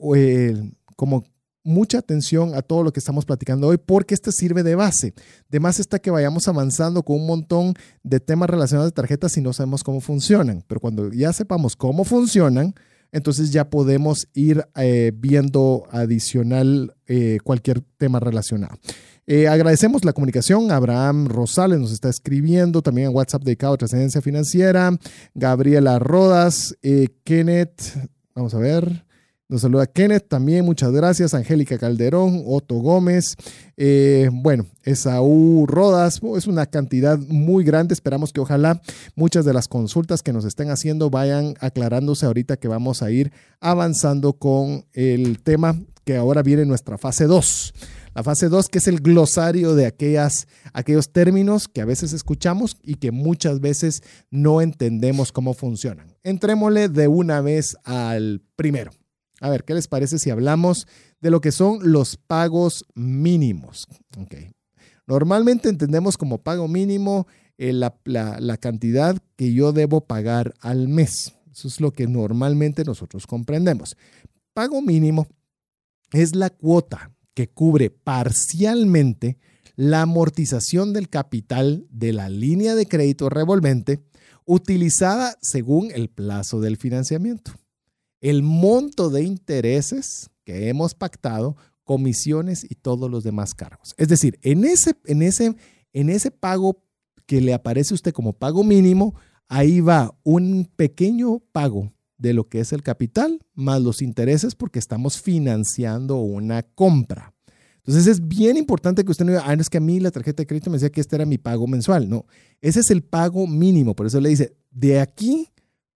como mucha atención a todo lo que estamos platicando hoy porque este sirve de base. De más está que vayamos avanzando con un montón de temas relacionados a tarjetas y no sabemos cómo funcionan. Pero cuando ya sepamos cómo funcionan, entonces ya podemos ir eh, viendo adicional eh, cualquier tema relacionado. Eh, agradecemos la comunicación. Abraham Rosales nos está escribiendo también en WhatsApp dedicado a trascendencia financiera. Gabriela Rodas, Kenneth, vamos a ver. Nos saluda Kenneth también, muchas gracias. Angélica Calderón, Otto Gómez, eh, bueno, Esaú Rodas, oh, es una cantidad muy grande. Esperamos que ojalá muchas de las consultas que nos estén haciendo vayan aclarándose ahorita que vamos a ir avanzando con el tema que ahora viene nuestra fase 2. La fase 2, que es el glosario de aquellas, aquellos términos que a veces escuchamos y que muchas veces no entendemos cómo funcionan. Entrémosle de una vez al primero. A ver, ¿qué les parece si hablamos de lo que son los pagos mínimos? Normalmente entendemos como pago mínimo eh, la cantidad que yo debo pagar al mes. Eso es lo que normalmente nosotros comprendemos. Pago mínimo es la cuota que cubre parcialmente la amortización del capital de la línea de crédito revolvente utilizada según el plazo del financiamiento el monto de intereses que hemos pactado, comisiones y todos los demás cargos. Es decir, en ese, en ese, en ese pago que le aparece a usted como pago mínimo, ahí va un pequeño pago de lo que es el capital más los intereses porque estamos financiando una compra. Entonces es bien importante que usted no diga, ah, es que a mí la tarjeta de crédito me decía que este era mi pago mensual. No, ese es el pago mínimo. Por eso le dice, de aquí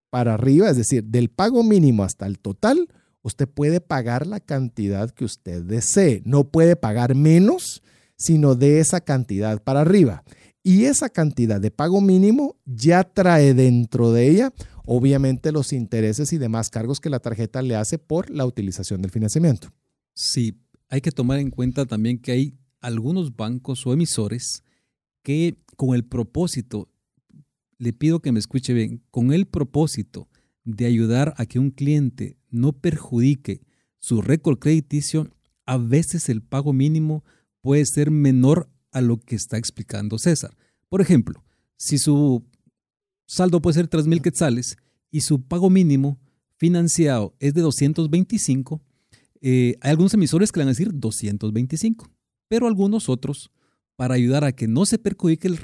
para arriba, es decir, del pago mínimo hasta el total, usted puede pagar la cantidad que usted desee. No puede pagar menos, sino de esa cantidad para arriba. Y esa cantidad de pago mínimo ya trae dentro de ella, obviamente, los intereses y demás cargos que la tarjeta le hace por la utilización del financiamiento. Sí, hay que tomar en cuenta también que hay algunos bancos o emisores que con el propósito, le pido que me escuche bien, con el propósito de ayudar a que un cliente no perjudique su récord crediticio, a veces el pago mínimo puede ser menor a lo que está explicando César. Por ejemplo, si su saldo puede ser 3 mil quetzales y su pago mínimo financiado es de 225, eh, hay algunos emisores que le van a decir 225, pero algunos otros, para ayudar a que no se perjudique el,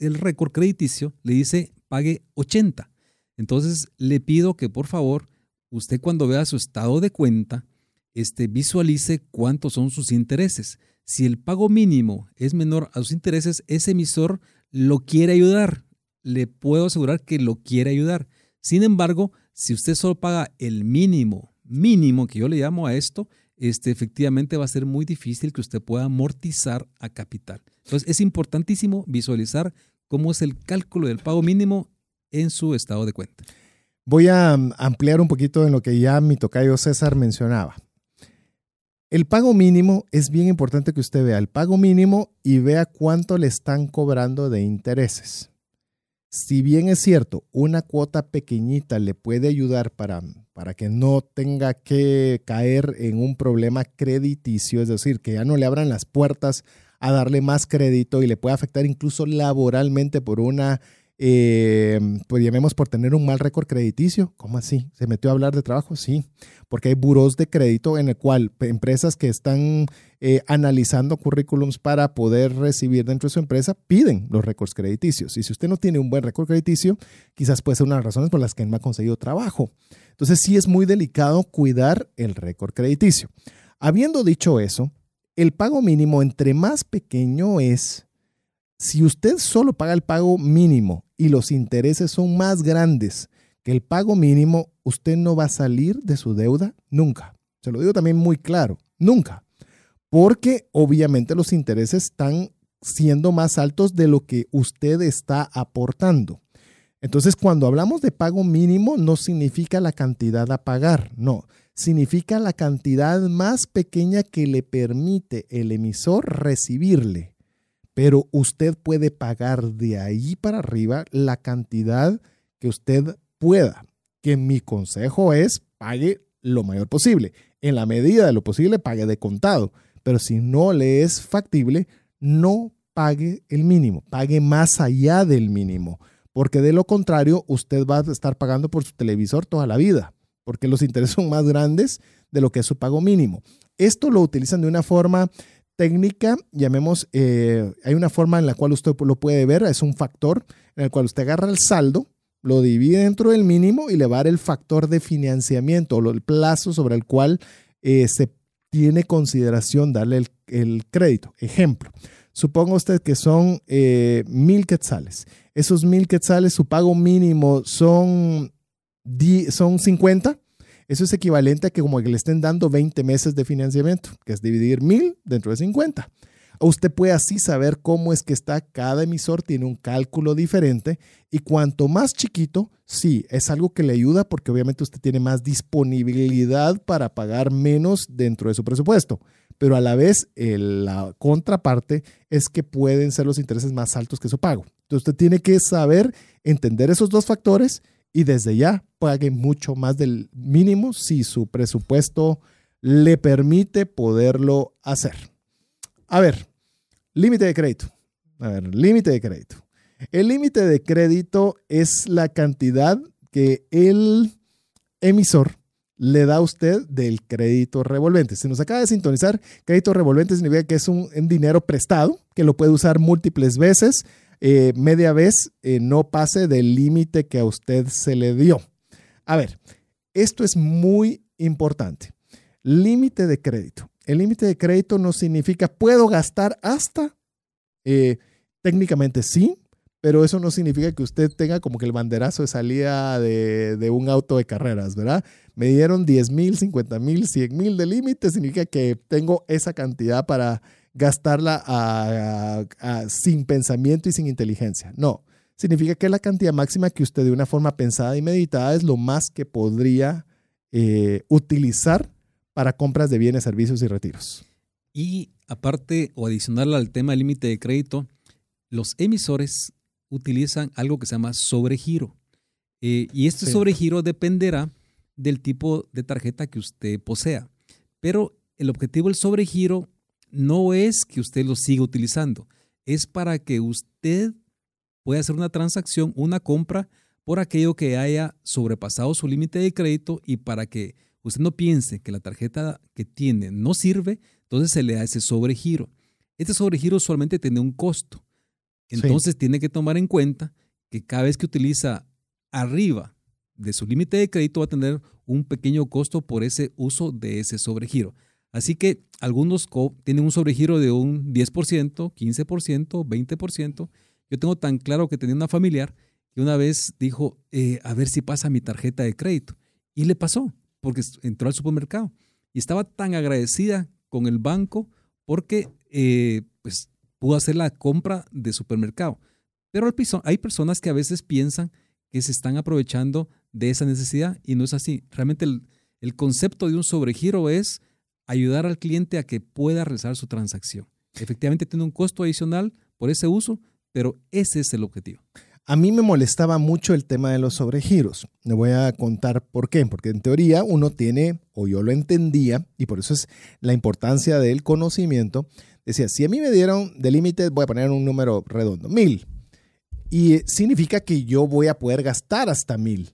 el récord crediticio, le dice pague 80. Entonces le pido que por favor usted cuando vea su estado de cuenta, este, visualice cuántos son sus intereses. Si el pago mínimo es menor a sus intereses, ese emisor lo quiere ayudar. Le puedo asegurar que lo quiere ayudar. Sin embargo, si usted solo paga el mínimo, mínimo que yo le llamo a esto, este, efectivamente va a ser muy difícil que usted pueda amortizar a capital. Entonces es importantísimo visualizar cómo es el cálculo del pago mínimo en su estado de cuenta. Voy a mm, ampliar un poquito en lo que ya mi tocayo César mencionaba. El pago mínimo es bien importante que usted vea el pago mínimo y vea cuánto le están cobrando de intereses. Si bien es cierto, una cuota pequeñita le puede ayudar para, para que no tenga que caer en un problema crediticio, es decir, que ya no le abran las puertas a darle más crédito y le puede afectar incluso laboralmente por una eh, pues llamemos por tener un mal récord crediticio. ¿Cómo así? ¿Se metió a hablar de trabajo? Sí, porque hay buros de crédito en el cual empresas que están eh, analizando currículums para poder recibir dentro de su empresa piden los récords crediticios. Y si usted no tiene un buen récord crediticio, quizás puede ser una de las razones por las que no ha conseguido trabajo. Entonces sí es muy delicado cuidar el récord crediticio. Habiendo dicho eso, el pago mínimo entre más pequeño es, si usted solo paga el pago mínimo y los intereses son más grandes que el pago mínimo, usted no va a salir de su deuda nunca. Se lo digo también muy claro, nunca. Porque obviamente los intereses están siendo más altos de lo que usted está aportando. Entonces, cuando hablamos de pago mínimo, no significa la cantidad a pagar, no, significa la cantidad más pequeña que le permite el emisor recibirle pero usted puede pagar de ahí para arriba la cantidad que usted pueda. Que mi consejo es pague lo mayor posible. En la medida de lo posible, pague de contado. Pero si no le es factible, no pague el mínimo, pague más allá del mínimo. Porque de lo contrario, usted va a estar pagando por su televisor toda la vida, porque los intereses son más grandes de lo que es su pago mínimo. Esto lo utilizan de una forma técnica, llamemos, eh, hay una forma en la cual usted lo puede ver, es un factor en el cual usted agarra el saldo, lo divide dentro del mínimo y le va a dar el factor de financiamiento o el plazo sobre el cual eh, se tiene consideración darle el, crédito. Ejemplo, suponga usted que son eh, mil quetzales. Esos mil quetzales, su pago mínimo son, son 50 eso es equivalente a que como le estén dando 20 meses de financiamiento, que es dividir mil dentro de 50. usted puede así saber cómo es que está cada emisor, tiene un cálculo diferente y cuanto más chiquito, sí, es algo que le ayuda porque obviamente usted tiene más disponibilidad para pagar menos dentro de su presupuesto. Pero a la vez, la contraparte es que pueden ser los intereses más altos que su pago. Entonces usted tiene que saber entender esos dos factores y desde ya pague mucho más del mínimo si su presupuesto le permite poderlo hacer. A ver, límite de crédito. A ver, límite de crédito. El límite de crédito es la cantidad que el emisor le da a usted del crédito revolvente. Si nos acaba de sintonizar, crédito revolvente significa que es un, un dinero prestado que lo puede usar múltiples veces eh, media vez eh, no pase del límite que a usted se le dio. A ver, esto es muy importante. Límite de crédito. el límite de crédito no significa puedo gastar hasta. Eh, técnicamente sí, pero eso no significa que usted tenga como que el banderazo de salida de, un auto de carreras, ¿verdad? Me dieron 10 mil, 50 mil, 100 mil de límite, significa que tengo esa cantidad para gastarla sin pensamiento y sin inteligencia. No, significa que la cantidad máxima que usted de una forma pensada y meditada es lo más que podría eh, utilizar para compras de bienes, servicios y retiros. Y aparte o adicional al tema del límite de crédito, los emisores utilizan algo que se llama sobregiro. Eh, y este sobregiro dependerá del tipo de tarjeta que usted posea. Pero el objetivo del sobregiro no es que usted lo siga utilizando, es para que usted pueda hacer una transacción, una compra por aquello que haya sobrepasado su límite de crédito y para que usted no piense que la tarjeta que tiene no sirve, entonces se le da ese sobregiro. Este sobregiro usualmente tiene un costo. Entonces tiene que tomar en cuenta que cada vez que utiliza arriba de su límite de crédito va a tener un pequeño costo por ese uso de ese sobregiro. Así que algunos tienen un sobregiro de un 10%, 15%, 20%. Yo tengo tan claro que tenía una familiar que una vez dijo, eh, a ver si pasa mi tarjeta de crédito. Y le pasó, porque entró al supermercado. Y estaba tan agradecida con el banco porque eh, pues pudo hacer la compra de supermercado. Pero hay personas que a veces piensan que se están aprovechando de esa necesidad y no es así. Realmente el, concepto de un sobregiro es ayudar al cliente a que pueda realizar su transacción. Efectivamente tiene un costo adicional por ese uso, pero ese es el objetivo. A mí me molestaba mucho el tema de los sobregiros. Le voy a contar por qué. Porque en teoría uno tiene, o yo lo entendía, y por eso es la importancia del conocimiento, decía, si a mí me dieron de límite, voy a poner un número redondo, mil. Y significa que yo voy a poder gastar hasta mil.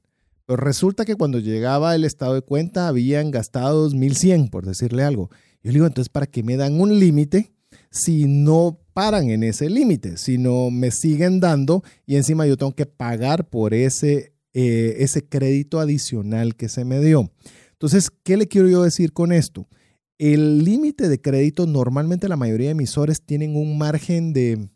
Resulta que cuando llegaba el estado de cuenta habían gastado 1100, por decirle algo. Yo le digo, entonces, ¿para qué me dan un límite si no paran en ese límite? Si no me siguen dando y encima yo tengo que pagar por ese, eh, ese crédito adicional que se me dio. Entonces, ¿qué le quiero yo decir con esto? El límite de crédito, normalmente la mayoría de emisores tienen un margen de,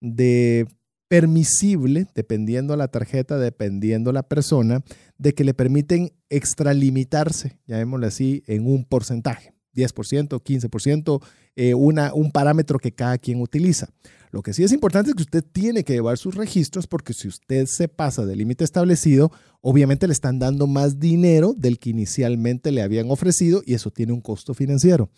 de permisible, dependiendo la tarjeta, dependiendo la persona, de que le permiten extralimitarse, llamémoslo así, en un porcentaje, 10%, 15%, eh, una, un parámetro que cada quien utiliza. Lo que sí es importante es que usted tiene que llevar sus registros porque si usted se pasa del límite establecido, obviamente le están dando más dinero del que inicialmente le habían ofrecido y eso tiene un costo financiero.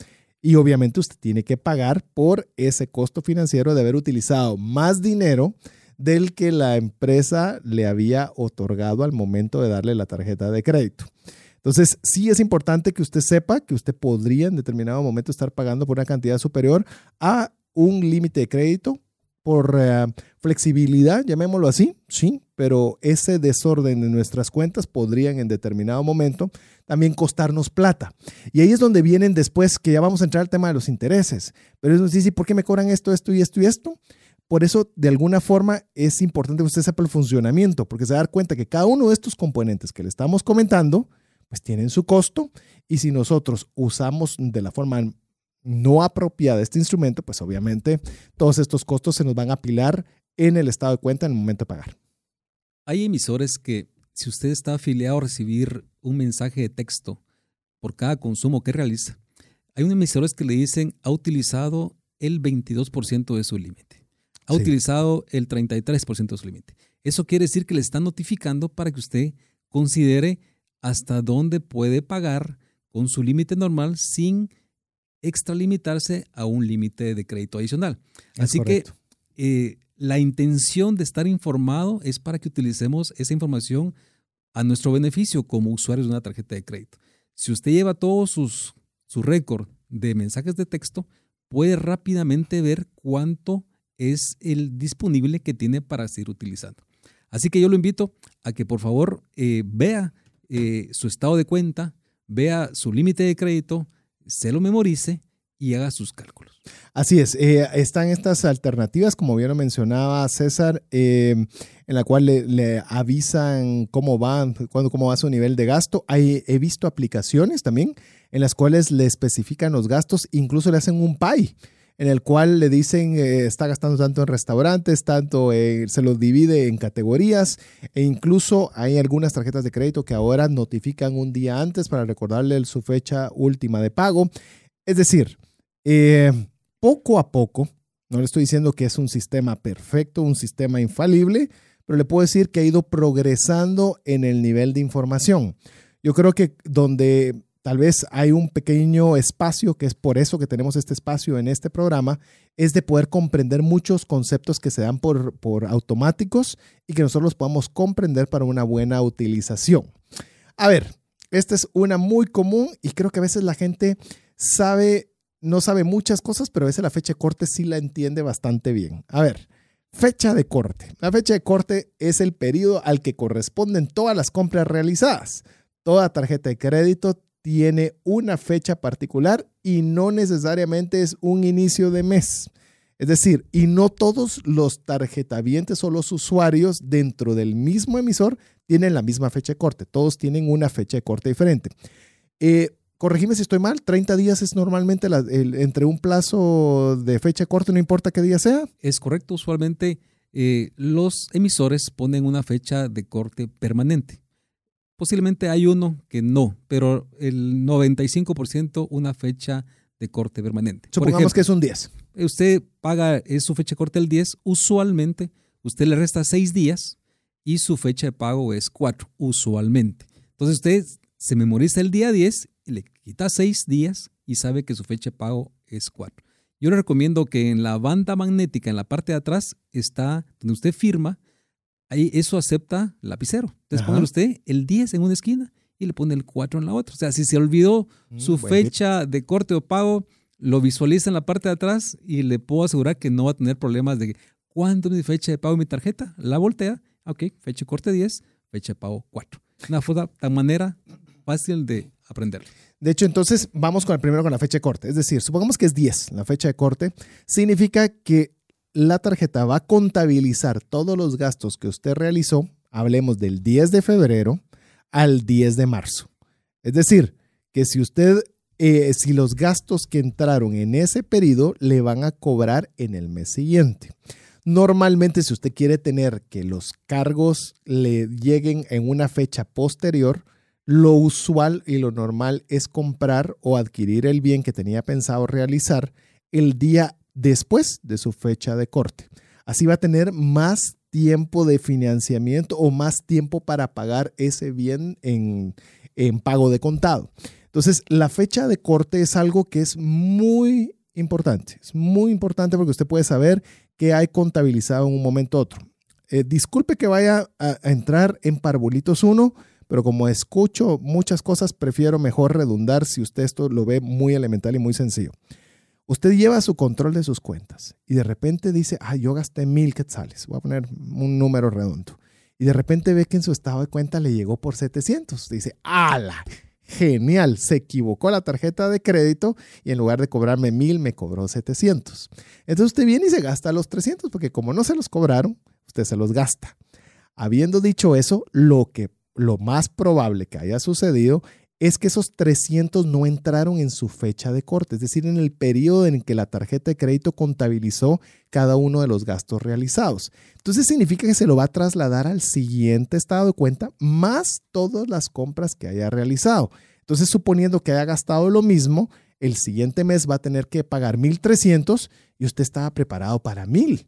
Y obviamente usted tiene que pagar por ese costo financiero de haber utilizado más dinero del que la empresa le había otorgado al momento de darle la tarjeta de crédito. Entonces, sí es importante que usted sepa que usted podría en determinado momento estar pagando por una cantidad superior a un límite de crédito por eh, flexibilidad, llamémoslo así, sí, pero ese desorden de nuestras cuentas podrían en determinado momento también costarnos plata. Y ahí es donde vienen después, que ya vamos a entrar al tema de los intereses. Pero es decir, ¿por qué me cobran esto, esto y esto y esto? Por eso, de alguna forma, es importante que usted sepa el funcionamiento, porque se da cuenta que cada uno de estos componentes que le estamos comentando, pues tienen su costo. Y si nosotros usamos de la forma no apropiada este instrumento, pues obviamente todos estos costos se nos van a apilar en el estado de cuenta en el momento de pagar. Hay emisores que si usted está afiliado a recibir un mensaje de texto por cada consumo que realiza, hay unos emisores que le dicen ha utilizado el 22% de su límite, ha utilizado el 33% de su límite. Eso quiere decir que le están notificando para que usted considere hasta dónde puede pagar con su límite normal sin extralimitarse a un límite de crédito adicional. Así que eh, la intención de estar informado es para que utilicemos esa información a nuestro beneficio como usuarios de una tarjeta de crédito. Si usted lleva todos sus, su récord de mensajes de texto, puede rápidamente ver cuánto es el disponible que tiene para seguir utilizando. Así que yo lo invito a que por favor eh, vea eh, su estado de cuenta, vea su límite de crédito, se lo memorice y haga sus cálculos. Así es, eh, están estas alternativas, como bien lo mencionaba César, en la cual le, avisan cómo va, cuándo, cómo va su nivel de gasto. Hay, he visto aplicaciones también en las cuales le especifican los gastos, incluso le hacen un pay en el cual le dicen eh, está gastando tanto en restaurantes, tanto se los divide en categorías e incluso hay algunas tarjetas de crédito que ahora notifican un día antes para recordarle su fecha última de pago. Es decir, eh, poco a poco, no le estoy diciendo que es un sistema perfecto, un sistema infalible, pero le puedo decir que ha ido progresando en el nivel de información. Yo creo que donde tal vez hay un pequeño espacio, que es por eso que tenemos este espacio en este programa, es de poder comprender muchos conceptos que se dan por, por automáticos y que nosotros los podamos comprender para una buena utilización. A ver, esta es una muy común y creo que a veces la gente sabe, no sabe muchas cosas, pero a veces la fecha de corte sí la entiende bastante bien. A ver, fecha de corte. La fecha de corte es el periodo al que corresponden todas las compras realizadas. Toda tarjeta de crédito tiene una fecha particular y no necesariamente es un inicio de mes. Es decir, y no todos los tarjetavientes o los usuarios dentro del mismo emisor tienen la misma fecha de corte. Todos tienen una fecha de corte diferente. Eh, corregime si estoy mal, 30 días es normalmente entre un plazo de fecha de corte, no importa qué día sea. Es correcto, usualmente eh, los emisores ponen una fecha de corte permanente. Posiblemente hay uno que no, pero el 95% una fecha de corte permanente. Supongamos que es un 10. Usted paga es su fecha de corte el 10, usualmente usted le resta 6 días y su fecha de pago es 4, usualmente. Entonces usted se memoriza el día 10 y le quita 6 días y sabe que su fecha de pago es 4. Yo le recomiendo que en la banda magnética, en la parte de atrás, está donde usted firma, ahí eso acepta lapicero. Entonces ponga usted el 10 en una esquina y le pone el 4 en la otra. O sea, si se olvidó mm, su fecha de corte o pago, lo visualiza en la parte de atrás y le puedo asegurar que no va a tener problemas de cuándo es mi fecha de pago en mi tarjeta. La voltea, ok, fecha de corte 10, fecha de pago 4. Una foto tan manera fácil de aprender. De hecho, entonces vamos con el primero con la fecha de corte. Es decir, supongamos que es 10 la fecha de corte. Significa que la tarjeta va a contabilizar todos los gastos que usted realizó, hablemos del 10 de febrero al 10 de marzo. Es decir, que si usted, eh, si los gastos que entraron en ese periodo le van a cobrar en el mes siguiente. Normalmente, si usted quiere tener que los cargos le lleguen en una fecha posterior, lo usual y lo normal es comprar o adquirir el bien que tenía pensado realizar el día después de su fecha de corte. Así va a tener más tiempo de financiamiento o más tiempo para pagar ese bien en, pago de contado. Entonces, la fecha de corte es algo que es muy importante. Es muy importante porque usted puede saber qué hay contabilizado en un momento u otro. Eh, disculpe que vaya a, a, entrar en Parvulitos 1, pero como escucho muchas cosas, prefiero mejor redundar si usted esto lo ve muy elemental y muy sencillo. Usted lleva su control de sus cuentas y de repente dice, ah, yo gasté mil quetzales, voy a poner un número redondo. Y de repente ve que en su estado de cuenta le llegó por 700. Dice, ¡ala! Genial, se equivocó la tarjeta de crédito y en lugar de cobrarme mil me cobró 700. Entonces usted viene y se gasta los 300 porque como no se los cobraron, usted se los gasta. Habiendo dicho eso, lo que lo más probable que haya sucedido es que esos 300 no entraron en su fecha de corte, es decir, en el periodo en que la tarjeta de crédito contabilizó cada uno de los gastos realizados. Entonces significa que se lo va a trasladar al siguiente estado de cuenta más todas las compras que haya realizado. Entonces, suponiendo que haya gastado lo mismo, el siguiente mes va a tener que pagar 1.300 y usted estaba preparado para 1.000.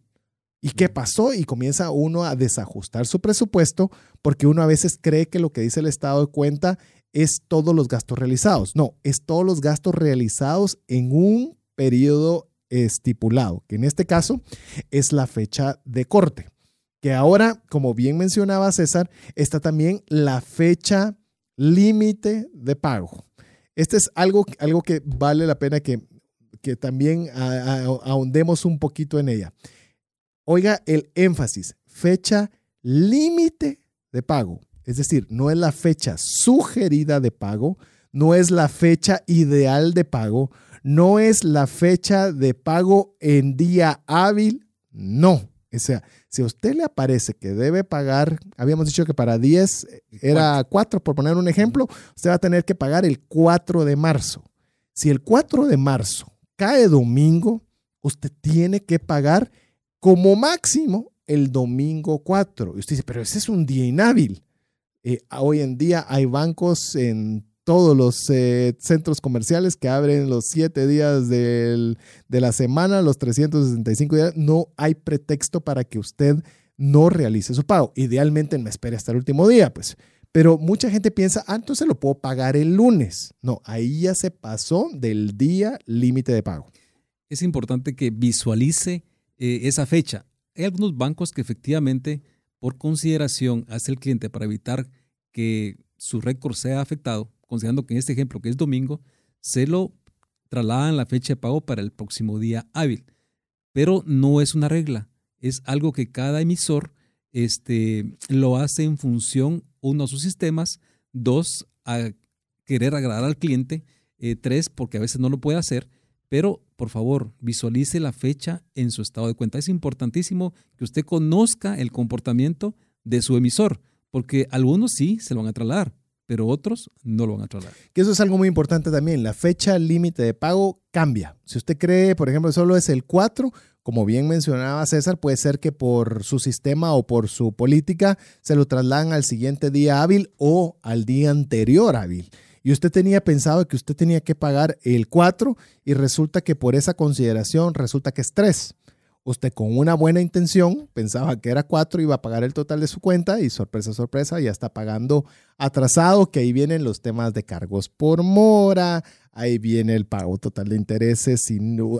¿Y qué pasó? Y comienza uno a desajustar su presupuesto porque uno a veces cree que lo que dice el estado de cuenta es todos los gastos realizados. No, es todos los gastos realizados en un periodo estipulado, que en este caso es la fecha de corte. Que ahora, como bien mencionaba César, está también la fecha límite de pago. Este es algo, algo que vale la pena que, que también ahondemos un poquito en ella. Oiga el énfasis, fecha límite de pago. Es decir, no es la fecha sugerida de pago, no es la fecha ideal de pago, no es la fecha de pago en día hábil, no. O sea, si a usted le aparece que debe pagar, habíamos dicho que para 10 era 4, por poner un ejemplo, usted va a tener que pagar el 4 de marzo. Si el 4 de marzo cae domingo, usted tiene que pagar como máximo el domingo 4. Y usted dice, pero ese es un día inhábil. Eh, hoy en día hay bancos en todos los eh, centros comerciales que abren los siete días de la semana, los 365 días. No hay pretexto para que usted no realice su pago. Idealmente me espere hasta el último día, pues. Pero mucha gente piensa, ah, entonces lo puedo pagar el lunes. No, ahí ya se pasó del día límite de pago. Es importante que visualice eh, esa fecha. Hay algunos bancos que efectivamente, por consideración hacia el cliente para evitar que su récord sea afectado, considerando que en este ejemplo, que es domingo, se lo trasladan la fecha de pago para el próximo día hábil. Pero no es una regla, es algo que cada emisor este, lo hace en función, uno, a sus sistemas, dos, a querer agradar al cliente, eh, tres, porque a veces no lo puede hacer, pero por favor, visualice la fecha en su estado de cuenta. Es importantísimo que usted conozca el comportamiento de su emisor, porque algunos sí se lo van a trasladar, pero otros no lo van a trasladar. Que eso es algo muy importante también. La fecha límite de pago cambia. Si usted cree, por ejemplo, solo es el 4, como bien mencionaba César, puede ser que por su sistema o por su política se lo trasladan al siguiente día hábil o al día anterior hábil. Y usted tenía pensado que usted tenía que pagar el 4 y resulta que por esa consideración resulta que es 3. Usted con una buena intención pensaba que era 4, iba a pagar el total de su cuenta y sorpresa, sorpresa, ya está pagando atrasado, que ahí vienen los temas de cargos por mora, ahí viene el pago total de intereses,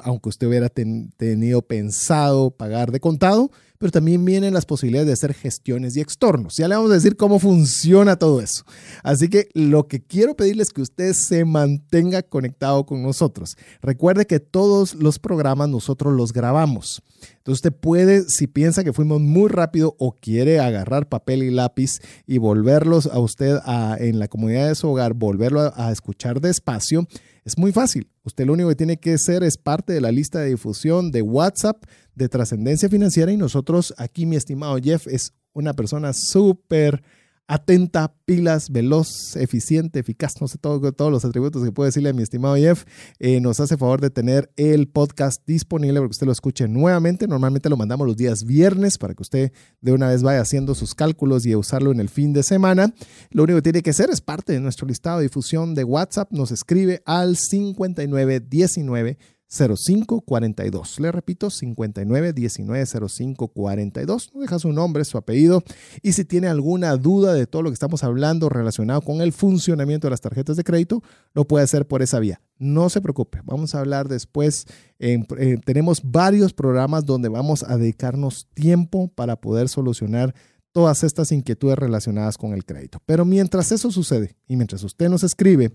aunque usted hubiera tenido pensado pagar de contado, pero también vienen las posibilidades de hacer gestiones y extornos. Ya le vamos a decir cómo funciona todo eso. Así que lo que quiero pedirles es que usted se mantenga conectado con nosotros. Recuerde que todos los programas nosotros los grabamos. Entonces usted puede, si piensa que fuimos muy rápido o quiere agarrar papel y lápiz y volverlos a usted en la comunidad de su hogar, volverlo a, a escuchar despacio, es muy fácil. Usted lo único que tiene que hacer es parte de la lista de difusión de WhatsApp de trascendencia financiera y nosotros aquí, mi estimado Jeff, es una persona súper atenta, pilas, veloz, eficiente, eficaz, no sé, todo, todos los atributos que puedo decirle a mi estimado Jeff, eh, nos hace favor de tener el podcast disponible para que usted lo escuche nuevamente. Normalmente lo mandamos los días viernes para que usted de una vez vaya haciendo sus cálculos y usarlo en el fin de semana. Lo único que tiene que hacer es parte de nuestro listado de difusión de WhatsApp. Nos escribe al 5919 0542. Le repito, 59 19 05 42. deja su nombre, su apellido. Y si tiene alguna duda de todo lo que estamos hablando relacionado con el funcionamiento de las tarjetas de crédito, lo puede hacer por esa vía. No se preocupe, vamos a hablar después. tenemos varios programas donde vamos a dedicarnos tiempo para poder solucionar todas estas inquietudes relacionadas con el crédito. Pero mientras eso sucede y mientras usted nos escribe,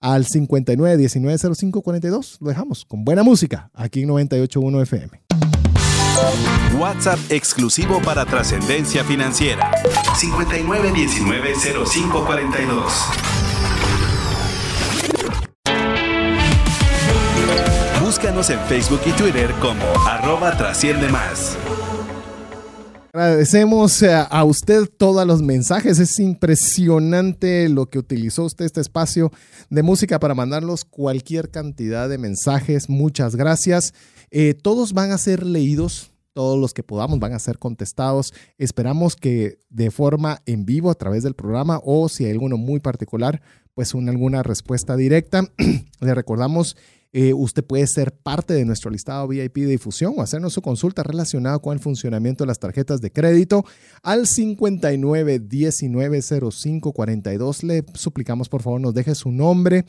al 59 19 05 42. Lo dejamos con buena música aquí en 98.1 FM. WhatsApp exclusivo para trascendencia financiera. 59 19 05 42. Búscanos en Facebook y Twitter como arroba trasciende más. Agradecemos eh, a usted todos los mensajes. Es impresionante lo que utilizó usted este espacio de música para mandarnos cualquier cantidad de mensajes. Muchas gracias. Eh, todos van a ser leídos. Todos los que podamos van a ser contestados. Esperamos que de forma en vivo a través del programa o si hay alguno muy particular, pues una, alguna respuesta directa. Le recordamos eh, usted puede ser parte de nuestro listado VIP de difusión o hacernos su consulta relacionada con el funcionamiento de las tarjetas de crédito al 59 19 05 42. Le suplicamos por favor nos deje su nombre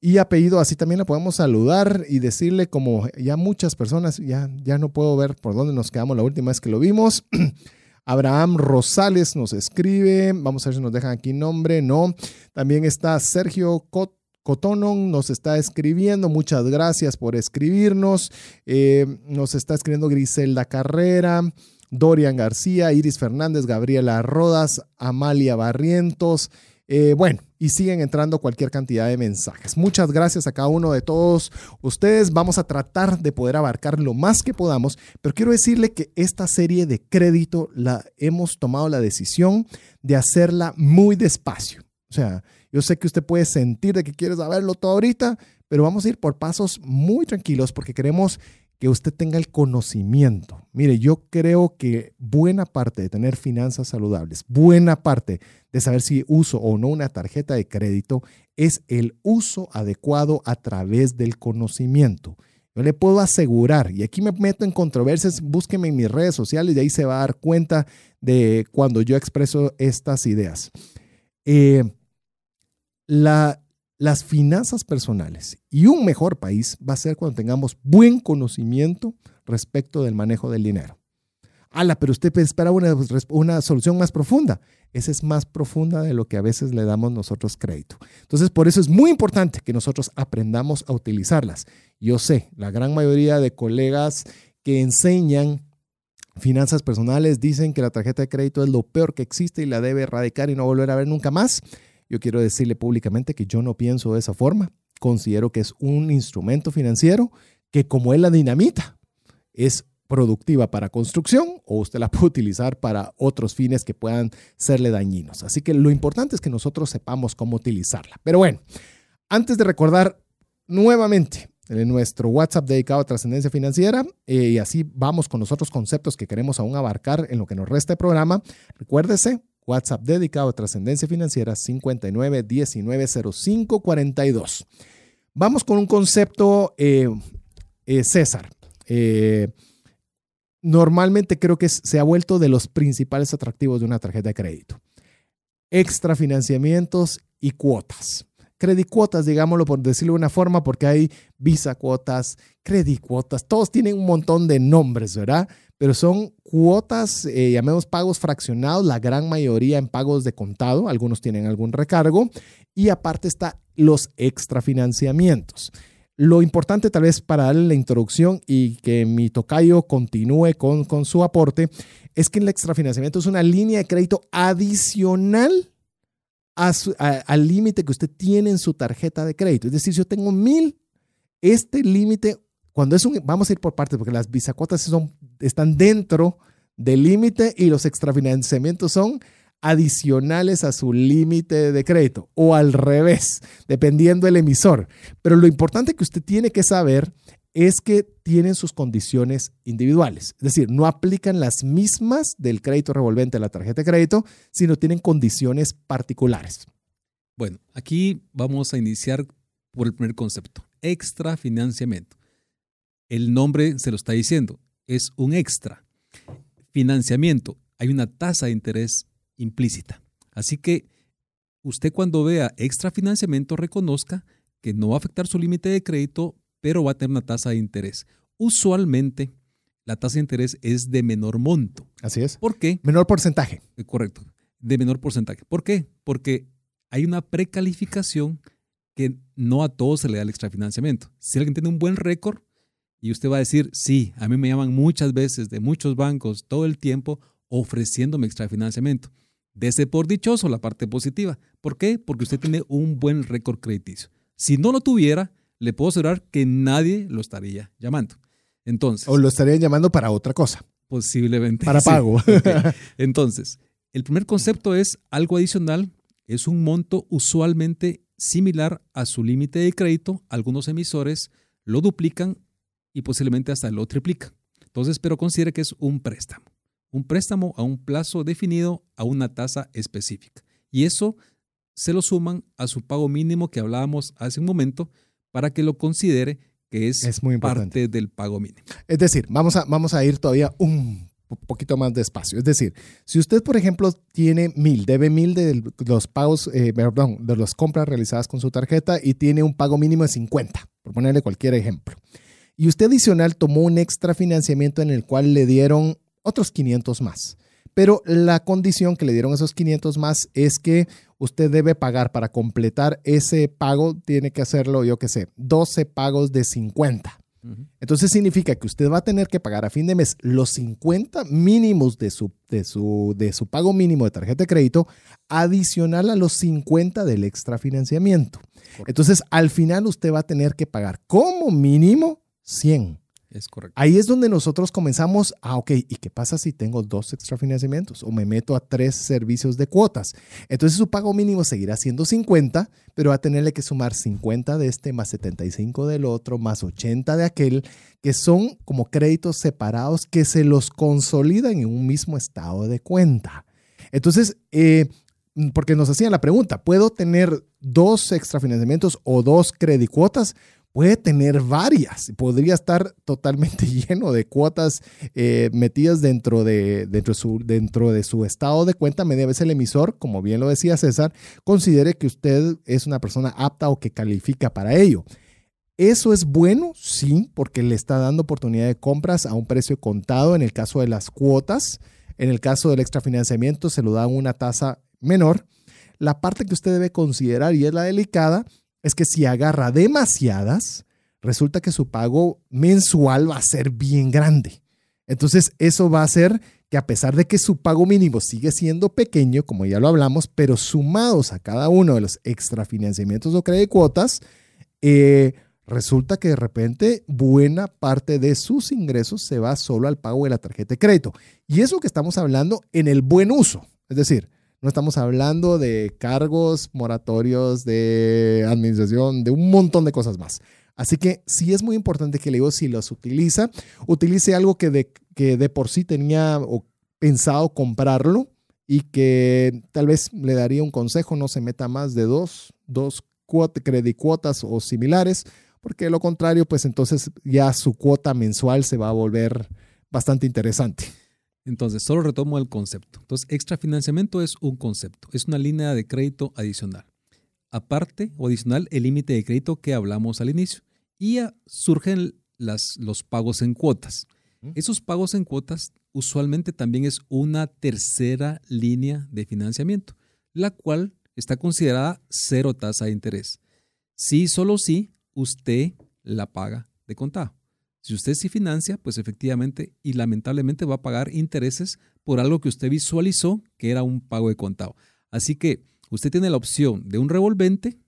y apellido, así también la podemos saludar y decirle como ya muchas personas, ya, ya no puedo ver por dónde nos quedamos la última vez que lo vimos. Abraham Rosales nos escribe, vamos a ver si nos dejan aquí nombre, no. También está Sergio Cot Cotonon nos está escribiendo, muchas gracias por escribirnos. Eh, nos está escribiendo Griselda Carrera, Dorian García, Iris Fernández, Gabriela Rodas, Amalia Barrientos. Eh, bueno, y siguen entrando cualquier cantidad de mensajes. Muchas gracias a cada uno de todos ustedes. Vamos a tratar de poder abarcar lo más que podamos, pero quiero decirle que esta serie de crédito la hemos tomado la decisión de hacerla muy despacio. O sea, yo sé que usted puede sentir de que quiere saberlo todo ahorita, pero vamos a ir por pasos muy tranquilos porque queremos que usted tenga el conocimiento. Mire, yo creo que buena parte de tener finanzas saludables, buena parte de saber si uso o no una tarjeta de crédito es el uso adecuado a través del conocimiento. Yo le puedo asegurar, y aquí me meto en controversias, búsqueme en mis redes sociales y ahí se va a dar cuenta de cuando yo expreso estas ideas. Eh, la, las finanzas personales y un mejor país va a ser cuando tengamos buen conocimiento respecto del manejo del dinero. Ala, pero usted espera una, una solución más profunda. Esa es más profunda de lo que a veces le damos nosotros crédito. Entonces, por eso es muy importante que nosotros aprendamos a utilizarlas. Yo sé, la gran mayoría de colegas que enseñan finanzas personales dicen que la tarjeta de crédito es lo peor que existe y la debe erradicar y no volver a ver nunca más. Yo quiero decirle públicamente que yo no pienso de esa forma. Considero que es un instrumento financiero que como es la dinamita, es productiva para construcción o usted la puede utilizar para otros fines que puedan serle dañinos. Así que lo importante es que nosotros sepamos cómo utilizarla. Pero bueno, antes de recordar nuevamente en nuestro WhatsApp dedicado a trascendencia financiera eh, y así vamos con los otros conceptos que queremos aún abarcar en lo que nos resta de programa, recuérdese WhatsApp dedicado a trascendencia financiera 59 19 05 42. Vamos con un concepto, eh, eh, César. Eh, normalmente creo que se ha vuelto de los principales atractivos de una tarjeta de crédito. Extra financiamientos y cuotas. Credit cuotas, digámoslo por decirlo de una forma, porque hay visa cuotas, credit cuotas, todos tienen un montón de nombres, ¿verdad? pero son cuotas, eh, llamemos pagos fraccionados, la gran mayoría en pagos de contado, algunos tienen algún recargo, y aparte está los extrafinanciamientos. Lo importante tal vez para darle la introducción y que mi tocayo continúe con, con su aporte es que el extrafinanciamiento es una línea de crédito adicional al límite que usted tiene en su tarjeta de crédito. Es decir, si yo tengo mil, este límite cuando es un, vamos a ir por partes, porque las bisacuotas son, están dentro del límite y los extrafinanciamientos son adicionales a su límite de crédito o al revés, dependiendo del emisor. Pero lo importante que usted tiene que saber es que tienen sus condiciones individuales. Es decir, no aplican las mismas del crédito revolvente a la tarjeta de crédito, sino tienen condiciones particulares. Bueno, aquí vamos a iniciar por el primer concepto, extrafinanciamiento. El nombre se lo está diciendo, es un extra. Financiamiento, hay una tasa de interés implícita. Así que usted cuando vea extra financiamiento reconozca que no va a afectar su límite de crédito, pero va a tener una tasa de interés. Usualmente la tasa de interés es de menor monto. Así es. ¿Por qué? Menor porcentaje. Eh, correcto, de menor porcentaje. ¿Por qué? Porque hay una precalificación que no a todos se le da el extrafinanciamiento. Si alguien tiene un buen récord, y usted va a decir, sí, a mí me llaman muchas veces de muchos bancos todo el tiempo ofreciéndome extrafinanciamiento. Dese por dichoso la parte positiva. ¿Por qué? Porque usted tiene un buen récord crediticio. Si no lo tuviera, le puedo asegurar que nadie lo estaría llamando. Entonces. O lo estarían llamando para otra cosa. Posiblemente. Para pago. Entonces, el primer concepto es algo adicional. Es un monto usualmente similar a su límite de crédito. Algunos emisores lo duplican y posiblemente hasta lo triplica. Entonces, pero considere que es un préstamo. Un préstamo a un plazo definido a una tasa específica. Y eso se lo suman a su pago mínimo que hablábamos hace un momento para que lo considere que es, muy parte del pago mínimo. Es decir, vamos a, vamos a ir todavía un poquito más despacio. Es decir, si usted, por ejemplo, tiene mil, debe mil de los pagos, eh, perdón, de las compras realizadas con su tarjeta y tiene un pago mínimo de 50, por ponerle cualquier ejemplo. Y usted adicional tomó un extra financiamiento en el cual le dieron otros 500 más. Pero la condición que le dieron esos 500 más es que usted debe pagar para completar ese pago, tiene que hacerlo, yo qué sé, 12 pagos de 50. Entonces significa que usted va a tener que pagar a fin de mes los 50 mínimos de su, de su, de su pago mínimo de tarjeta de crédito, adicional a los 50 del extra financiamiento. Entonces, al final usted va a tener que pagar como mínimo 100. Ahí es donde nosotros comenzamos, ah, ok, ¿y qué pasa si tengo dos extra financiamientos o me meto a tres servicios de cuotas? Entonces su pago mínimo seguirá siendo 50, pero va a tenerle que sumar 50 de este, más 75 del otro, más 80 de aquel, que son como créditos separados que se los consolidan en un mismo estado de cuenta. Entonces, eh, porque nos hacían la pregunta, ¿puedo tener dos extra financiamientos o dos credicuotas? Puede tener varias, podría estar totalmente lleno de cuotas eh, metidas dentro de, dentro, de su, dentro de su estado de cuenta, media vez el emisor, como bien lo decía César, considere que usted es una persona apta o que califica para ello. ¿Eso es bueno? Sí, porque le está dando oportunidad de compras a un precio contado en el caso de las cuotas. En el caso del extrafinanciamiento se lo da una tasa menor. La parte que usted debe considerar y es la delicada es que si agarra demasiadas, resulta que su pago mensual va a ser bien grande. Entonces, eso va a hacer que a pesar de que su pago mínimo sigue siendo pequeño, como ya lo hablamos, pero sumados a cada uno de los extrafinanciamientos o crédito cuotas, eh, resulta que de repente buena parte de sus ingresos se va solo al pago de la tarjeta de crédito. Y eso que estamos hablando en el buen uso. Es decir, no estamos hablando de cargos, moratorios, de administración, de un montón de cosas más. Así que sí es muy importante que le digo, si los utiliza, utilice algo que de, que de por sí tenía pensado comprarlo y que tal vez le daría un consejo, no se meta más de dos, dos cuotas o similares, porque lo contrario, pues entonces ya su cuota mensual se va a volver bastante interesante. Entonces, solo retomo el concepto. Entonces, extrafinanciamiento es un concepto, es una línea de crédito adicional. Aparte o adicional, el límite de crédito que hablamos al inicio. Y surgen las, los pagos en cuotas. Esos pagos en cuotas usualmente también es una tercera línea de financiamiento, la cual está considerada cero tasa de interés. Sí, solo si usted la paga de contado. Si usted sí financia, pues efectivamente y lamentablemente va a pagar intereses por algo que usted visualizó que era un pago de contado. Así que usted tiene la opción de un revolvente,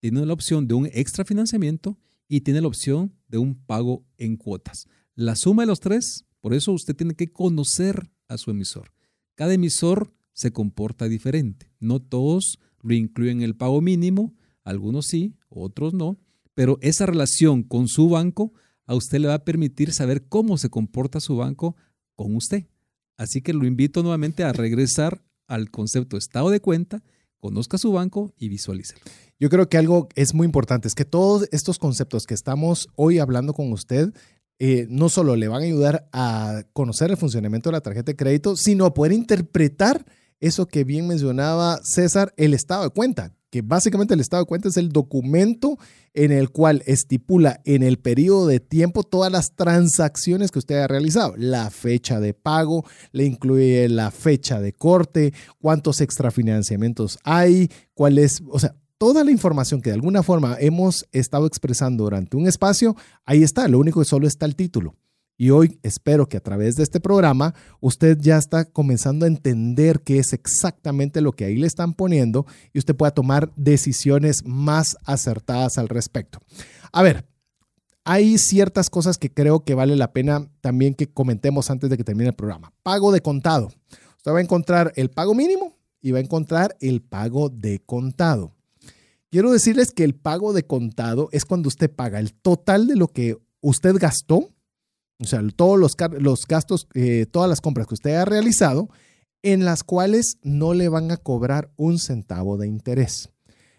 tiene la opción de un extra financiamiento y tiene la opción de un pago en cuotas. La suma de los tres, por eso usted tiene que conocer a su emisor. Cada emisor se comporta diferente. No todos lo incluyen en el pago mínimo, algunos sí, otros no, pero esa relación con su banco a usted le va a permitir saber cómo se comporta su banco con usted. Así que lo invito nuevamente a regresar al concepto estado de cuenta, conozca su banco y visualícelo. Yo creo que algo es muy importante, es que todos estos conceptos que estamos hoy hablando con usted, eh, no solo le van a ayudar a conocer el funcionamiento de la tarjeta de crédito, sino a poder interpretar eso que bien mencionaba César, el estado de cuenta básicamente el estado de cuenta es el documento en el cual estipula en el periodo de tiempo todas las transacciones que usted ha realizado. La fecha de pago, le incluye la fecha de corte, cuántos extrafinanciamientos hay, cuál es, o sea, toda la información que de alguna forma hemos estado expresando durante un espacio, ahí está, lo único que solo está el título. Y hoy espero que a través de este programa usted ya está comenzando a entender qué es exactamente lo que ahí le están poniendo y usted pueda tomar decisiones más acertadas al respecto. A ver, hay ciertas cosas que creo que vale la pena también que comentemos antes de que termine el programa. Pago de contado. Usted va a encontrar el pago mínimo y va a encontrar el pago de contado. Quiero decirles que el pago de contado es cuando usted paga el total de lo que usted gastó o sea, todos los, los gastos, eh, todas las compras que usted ha realizado, en las cuales no le van a cobrar un centavo de interés.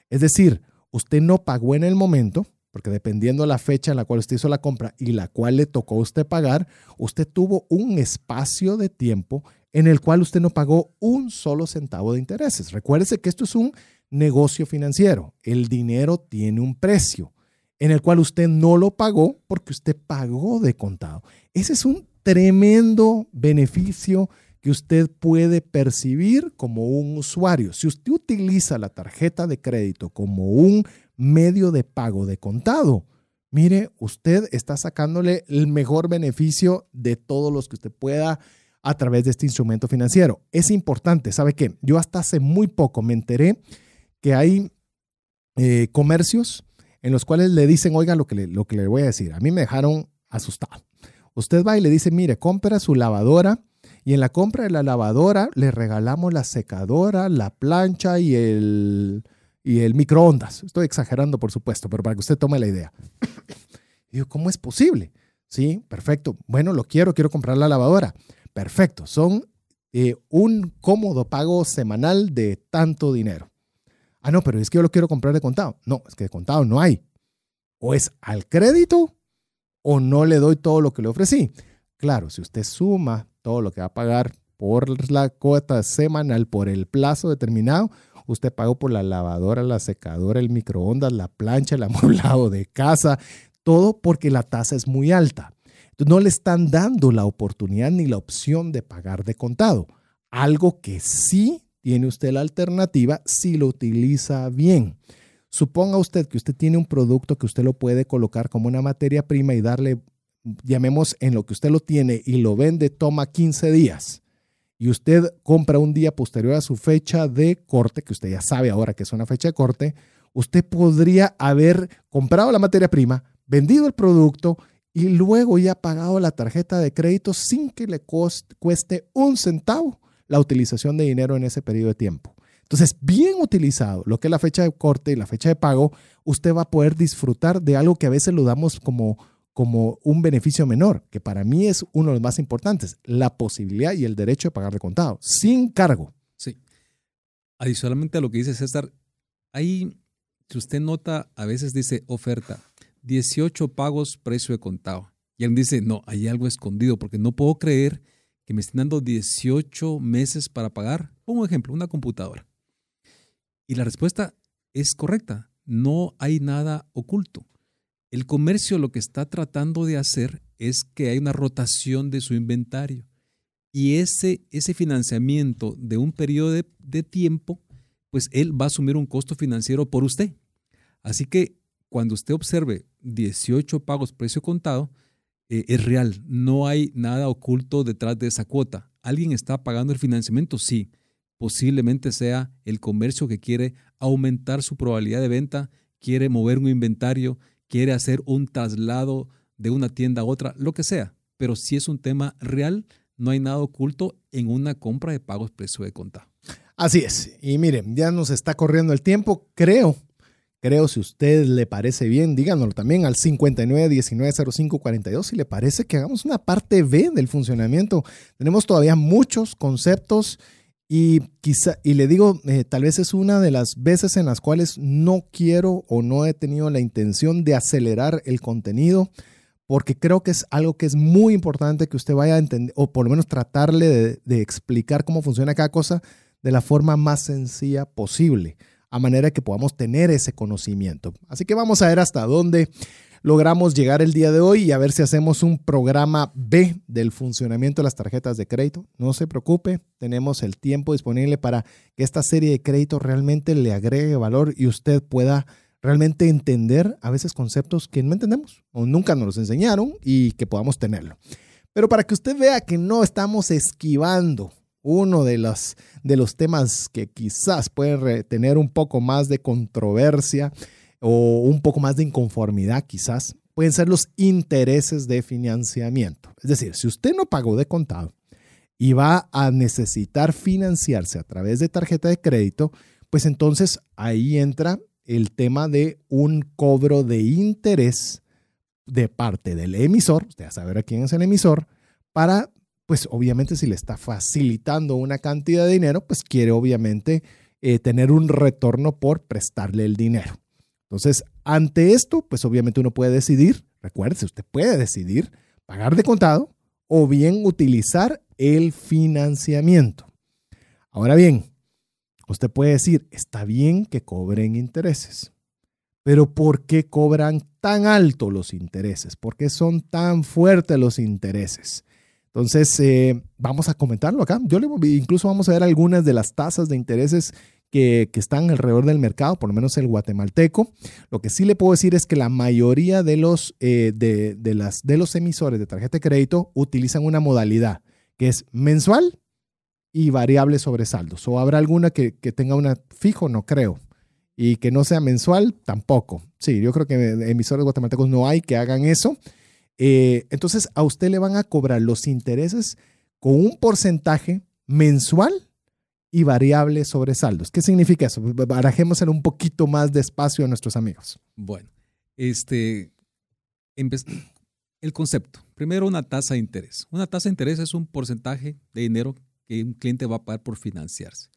Es decir, usted no pagó en el momento, porque dependiendo de la fecha en la cual usted hizo la compra y la cual le tocó a usted pagar, usted tuvo un espacio de tiempo en el cual usted no pagó un solo centavo de intereses. Recuérdese que esto es un negocio financiero. El dinero tiene un precio en el cual usted no lo pagó porque usted pagó de contado. Ese es un tremendo beneficio que usted puede percibir como un usuario. Si usted utiliza la tarjeta de crédito como un medio de pago de contado, mire, usted está sacándole el mejor beneficio de todos los que usted pueda a través de este instrumento financiero. Es importante, ¿sabe qué? Yo hasta hace muy poco me enteré que hay eh, comercios en los cuales le dicen, oiga, lo que le, lo que le voy a decir, a mí me dejaron asustado. Usted va y le dice, mire, compra su lavadora y en la compra de la lavadora le regalamos la secadora, la plancha y el, y el microondas. Estoy exagerando, por supuesto, pero para que usted tome la idea. Yo, ¿cómo es posible? Sí, perfecto. Bueno, lo quiero, quiero comprar la lavadora. Perfecto. Son eh, un cómodo pago semanal de tanto dinero. Ah, no, pero es que yo lo quiero comprar de contado. No, es que de contado no hay. O es al crédito o no le doy todo lo que le ofrecí. Claro, si usted suma todo lo que va a pagar por la cuota semanal, por el plazo determinado, usted pagó por la lavadora, la secadora, el microondas, la plancha, el amueblado de casa, todo porque la tasa es muy alta. Entonces, no le están dando la oportunidad ni la opción de pagar de contado. Algo que sí tiene usted la alternativa si lo utiliza bien. Suponga usted que usted tiene un producto que usted lo puede colocar como una materia prima y darle, llamemos en lo que usted lo tiene y lo vende, toma 15 días. Y usted compra un día posterior a su fecha de corte, que usted ya sabe ahora que es una fecha de corte, usted podría haber comprado la materia prima, vendido el producto y luego ya pagado la tarjeta de crédito sin que le cueste un centavo la utilización de dinero en ese periodo de tiempo. Entonces, bien utilizado lo que es la fecha de corte y la fecha de pago, usted va a poder disfrutar de algo que a veces lo damos como, como un beneficio menor, que para mí es uno de los más importantes, la posibilidad y el derecho de pagar de contado, sin cargo. Sí. Adicionalmente a lo que dice César, ahí, si usted nota, a veces dice oferta, 18 pagos precio de contado. Y él dice, no, hay algo escondido porque no puedo creer que me estén dando 18 meses para pagar. Pongo un ejemplo, una computadora. Y la respuesta es correcta. No hay nada oculto. El comercio lo que está tratando de hacer es que hay una rotación de su inventario. Y ese, ese financiamiento de un periodo de, de tiempo, pues él va a asumir un costo financiero por usted. Así que cuando usted observe 18 pagos precio contado, eh, es real, no hay nada oculto detrás de esa cuota. ¿Alguien está pagando el financiamiento? Sí. Posiblemente sea el comercio que quiere aumentar su probabilidad de venta, quiere mover un inventario, quiere hacer un traslado de una tienda a otra, lo que sea. Pero si es un tema real, no hay nada oculto en una compra de pagos precio de contado. Así es. Y miren, ya nos está corriendo el tiempo. Creo Creo, si usted le parece bien, díganoslo también al 59190542 si le parece que hagamos una parte B del funcionamiento. Tenemos todavía muchos conceptos y quizá, y le digo, eh, tal vez es una de las veces en las cuales no quiero o no he tenido la intención de acelerar el contenido, porque creo que es algo que es muy importante que usted vaya a entender, o por lo menos tratarle de, de explicar cómo funciona cada cosa de la forma más sencilla posible a manera que podamos tener ese conocimiento. Así que vamos a ver hasta dónde logramos llegar el día de hoy y a ver si hacemos un programa B del funcionamiento de las tarjetas de crédito. No se preocupe, tenemos el tiempo disponible para que esta serie de créditos realmente le agregue valor y usted pueda realmente entender a veces conceptos que no entendemos o nunca nos los enseñaron y que podamos tenerlo. Pero para que usted vea que no estamos esquivando uno de los, de los temas que quizás pueden tener un poco más de controversia o un poco más de inconformidad quizás, pueden ser los intereses de financiamiento. Es decir, si usted no pagó de contado y va a necesitar financiarse a través de tarjeta de crédito, pues entonces ahí entra el tema de un cobro de interés de parte del emisor, usted ya sabe a quién es el emisor, para pues obviamente si le está facilitando una cantidad de dinero, pues quiere obviamente eh, tener un retorno por prestarle el dinero. Entonces, ante esto, pues obviamente uno puede decidir, recuérdese, usted puede decidir pagar de contado o bien utilizar el financiamiento. Ahora bien, usted puede decir, está bien que cobren intereses, pero ¿por qué cobran tan alto los intereses? ¿Por qué son tan fuertes los intereses? Entonces, eh, vamos a comentarlo acá. Yo le, incluso vamos a ver algunas de las tasas de intereses que, están alrededor del mercado, por lo menos el guatemalteco. Lo que sí le puedo decir es que la mayoría de los, eh, de, las, de los emisores de tarjeta de crédito utilizan una modalidad que es mensual y variable sobre saldos. ¿O habrá alguna que, tenga una fijo? No creo. Y que no sea mensual, tampoco. Sí, yo creo que emisores guatemaltecos no hay que hagan eso. Eh, entonces, a usted le van a cobrar los intereses con un porcentaje mensual y variable sobre saldos. ¿Qué significa eso? Barajémoselo un poquito más despacio a nuestros amigos. Bueno, este, el concepto. Primero, una tasa de interés. Una tasa de interés es un porcentaje de dinero que un cliente va a pagar por financiarse.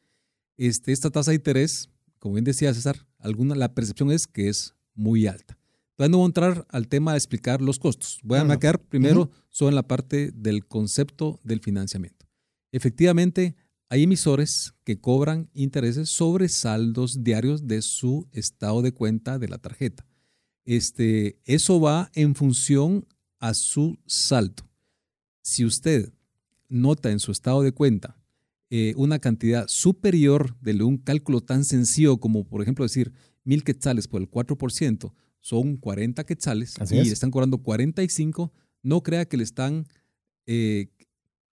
Este, esta tasa de interés, como bien decía César, la percepción es que es muy alta. Todavía no voy a entrar al tema de explicar los costos. Voy a marcar primero solo en la parte del concepto del financiamiento. Efectivamente, hay emisores que cobran intereses sobre saldos diarios de su estado de cuenta de la tarjeta. Este, eso va en función a su saldo. Si usted nota en su estado de cuenta eh, una cantidad superior de un cálculo tan sencillo como, por ejemplo, decir mil quetzales por el 4%, son 40 quetzales y están cobrando 45, no crea que le están eh,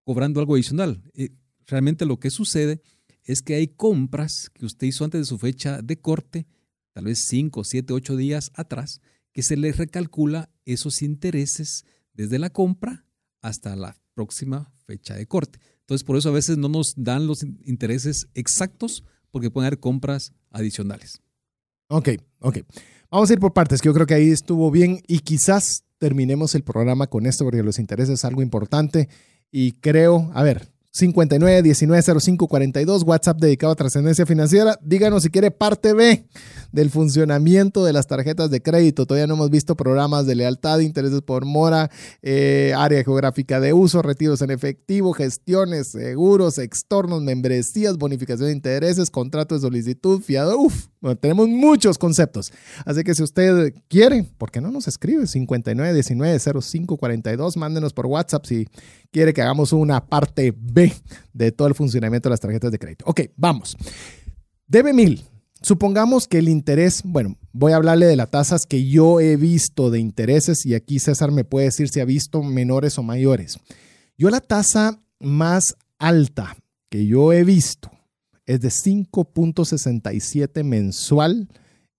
cobrando algo adicional. Eh, realmente lo que sucede es que hay compras que usted hizo antes de su fecha de corte, tal vez 5, 7, 8 días atrás, que se le recalcula esos intereses desde la compra hasta la próxima fecha de corte. Entonces, por eso a veces no nos dan los intereses exactos porque pueden haber compras adicionales. Ok, ok. Vamos a ir por partes, que yo creo que ahí estuvo bien y quizás terminemos el programa con esto porque los intereses es algo importante y creo, a ver, 59 19 05 42, WhatsApp dedicado a trascendencia financiera. Díganos si quiere parte B del funcionamiento de las tarjetas de crédito. Todavía no hemos visto programas de lealtad, intereses por mora, eh, área geográfica de uso, retiros en efectivo, gestiones, seguros, extornos, membresías, bonificación de intereses, contrato de solicitud, fiado. Uf, tenemos muchos conceptos. Así que si usted quiere, ¿por qué no nos escribe? 59 19 05 42. Mándenos por WhatsApp si quiere que hagamos una parte B de todo el funcionamiento de las tarjetas de crédito. Ok, vamos. Debe mil. Supongamos que el interés, bueno, voy a hablarle de las tasas que yo he visto de intereses y aquí César me puede decir si ha visto menores o mayores. Yo la tasa más alta que yo he visto es de 5.67 mensual,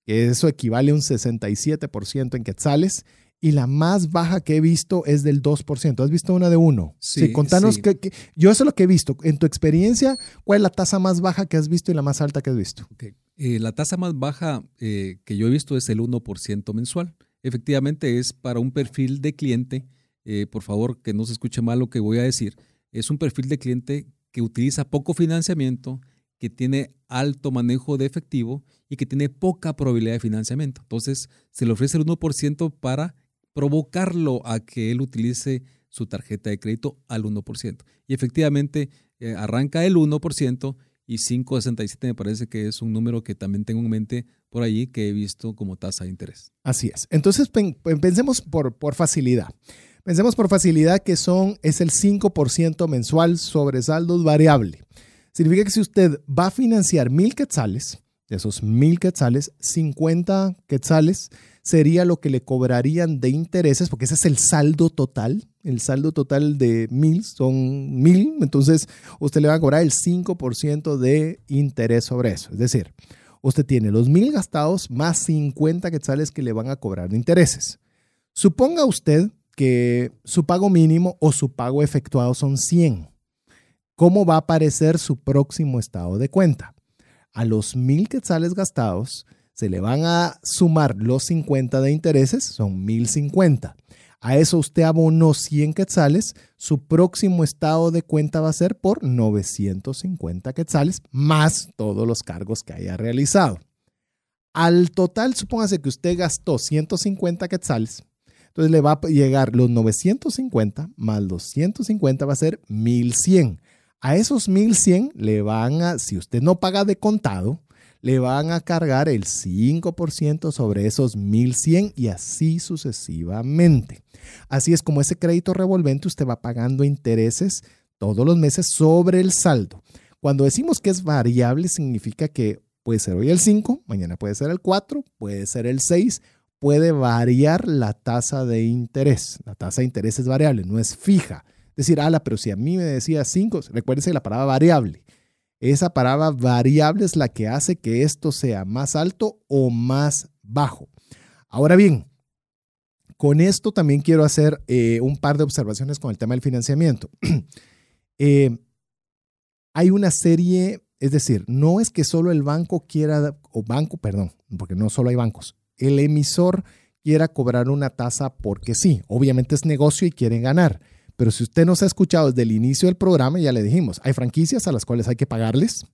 que eso equivale a un 67% en quetzales, y la más baja que he visto es del 2%. ¿Has visto una de uno? Sí, contanos Que, yo eso es lo que he visto. En tu experiencia, ¿cuál es la tasa más baja que has visto y la más alta que has visto? Eh, la tasa más baja eh, que yo he visto es el 1% mensual. Efectivamente es para un perfil de cliente, eh, por favor que no se escuche mal lo que voy a decir, es un perfil de cliente que utiliza poco financiamiento, que tiene alto manejo de efectivo y que tiene poca probabilidad de financiamiento. Entonces se le ofrece el 1% para provocarlo a que él utilice su tarjeta de crédito al 1%. Y efectivamente eh, arranca el 1% y 5,67 me parece que es un número que también tengo en mente por allí que he visto como tasa de interés. Así es. Entonces pensemos por, por facilidad. Pensemos por facilidad que son, es el 5% mensual sobre saldos variable. Significa que si usted va a financiar mil quetzales, de esos mil quetzales, 50 quetzales sería lo que le cobrarían de intereses, porque ese es el saldo total. El saldo total de mil son mil, entonces usted le va a cobrar el 5% de interés sobre eso. Es decir, usted tiene los mil gastados más 50 quetzales que le van a cobrar de intereses. Suponga usted que su pago mínimo o su pago efectuado son 100. ¿Cómo va a aparecer su próximo estado de cuenta? A los mil quetzales gastados, se le van a sumar los 50 de intereses, son 1050. A eso usted abonó 100 quetzales, su próximo estado de cuenta va a ser por 950 quetzales, más todos los cargos que haya realizado. Al total, supóngase que usted gastó 150 quetzales, entonces le va a llegar los 950 más los 150 va a ser 1100. A esos 1100 le van a, si usted no paga de contado, le van a cargar el 5% sobre esos 1100 y así sucesivamente. Así es como ese crédito revolvente usted va pagando intereses todos los meses sobre el saldo. Cuando decimos que es variable significa que puede ser hoy el 5, mañana puede ser el 4, puede ser el 6, puede variar la tasa de interés. La tasa de interés es variable, no es fija. Decir, ala, pero si a mí me decía 5, recuérdense la palabra variable. Esa palabra variable es la que hace que esto sea más alto o más bajo. Ahora bien, con esto también quiero hacer eh, un par de observaciones con el tema del financiamiento. Eh, hay una serie, es decir, no es que solo el banco quiera, o banco, perdón, porque no solo hay bancos, el emisor quiera cobrar una tasa porque sí, obviamente es negocio y quieren ganar. Pero si usted nos ha escuchado desde el inicio del programa, ya le dijimos, hay franquicias a las cuales hay que pagarles.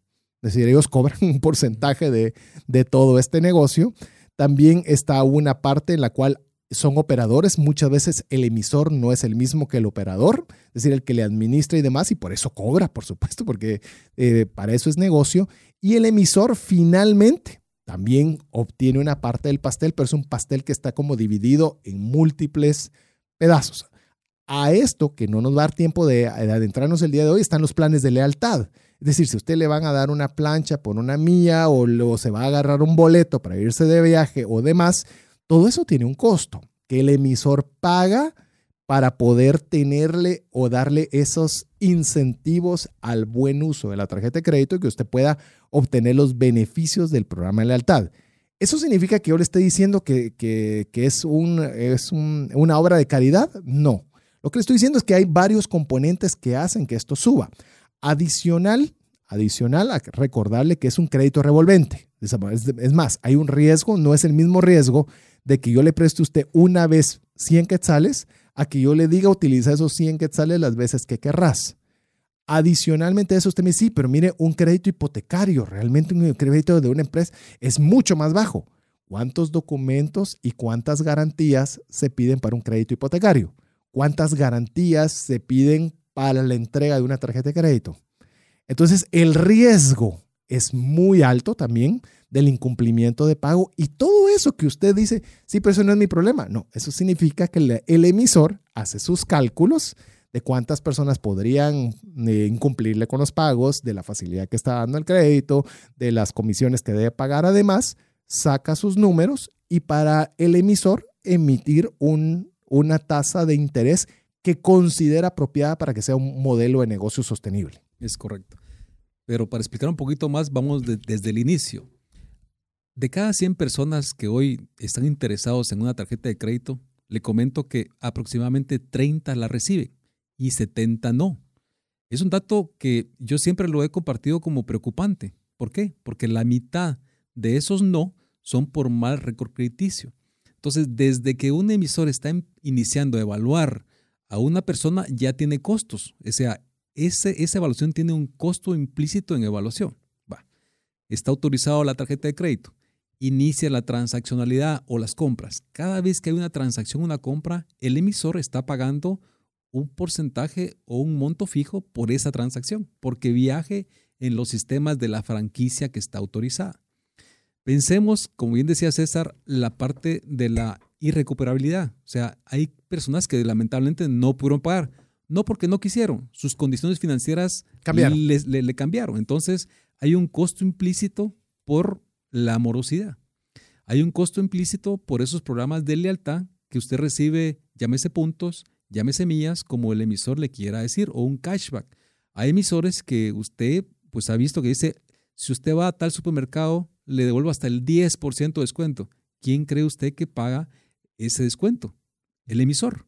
Es decir, ellos cobran un porcentaje de, de todo este negocio. También está una parte en la cual son operadores. Muchas veces el emisor no es el mismo que el operador, es decir, el que le administra y demás, y por eso cobra, por supuesto, porque eh, para eso es negocio. Y el emisor finalmente también obtiene una parte del pastel, pero es un pastel que está como dividido en múltiples pedazos. A esto, que no nos va a dar tiempo de, adentrarnos el día de hoy, están los planes de lealtad. Es decir, si usted le van a dar una plancha por una milla o, o se va a agarrar un boleto para irse de viaje o demás, todo eso tiene un costo que el emisor paga para poder tenerle o darle esos incentivos al buen uso de la tarjeta de crédito y que usted pueda obtener los beneficios del programa de lealtad. ¿Eso significa que yo le estoy diciendo que, es, un, es una obra de caridad? No. Lo que le estoy diciendo es que hay varios componentes que hacen que esto suba. Adicional, adicional a recordarle que es un crédito revolvente. Es más, hay un riesgo, no es el mismo riesgo de que yo le preste a usted una vez 100 quetzales a que yo le diga utiliza esos 100 quetzales las veces que querrás. Adicionalmente a eso usted me dice, sí, pero mire, un crédito hipotecario, realmente un crédito de una empresa es mucho más bajo. ¿Cuántos documentos y cuántas garantías se piden para un crédito hipotecario? ¿Cuántas garantías se piden para la entrega de una tarjeta de crédito? Entonces, el riesgo es muy alto también del incumplimiento de pago y todo eso que usted dice, sí, pero eso no es mi problema. No, eso significa que el, emisor hace sus cálculos de cuántas personas podrían eh, incumplirle con los pagos, de la facilidad que está dando el crédito, de las comisiones que debe pagar además, saca sus números y para el emisor emitir un, una tasa de interés que considera apropiada para que sea un modelo de negocio sostenible. Es correcto. Pero para explicar un poquito más, vamos desde el inicio. De cada 100 personas que hoy están interesados en una tarjeta de crédito, le comento que aproximadamente 30 la reciben y 70 no. Es un dato que yo siempre lo he compartido como preocupante. ¿Por qué? Porque la mitad de esos no son por mal récord crediticio. Entonces, desde que un emisor está iniciando a evaluar a una persona, ya tiene costos. O sea, esa evaluación tiene un costo implícito en evaluación. Va. Está autorizado la tarjeta de crédito. Inicia la transaccionalidad o las compras. Cada vez que hay una transacción, una compra, el emisor está pagando un porcentaje o un monto fijo por esa transacción, porque viaje en los sistemas de la franquicia que está autorizada. Pensemos, como bien decía César, la parte de la irrecuperabilidad. O sea, hay personas que lamentablemente no pudieron pagar no porque no quisieron, sus condiciones financieras cambiaron. Le, cambiaron. Entonces, hay un costo implícito por la morosidad. Hay un costo implícito por esos programas de lealtad que usted recibe, llámese puntos, llámese millas, como el emisor le quiera decir, o un cashback. Hay emisores que usted pues ha visto que dice, si usted va a tal supermercado, le devuelvo hasta el 10% de descuento. ¿Quién cree usted que paga ese descuento? El emisor.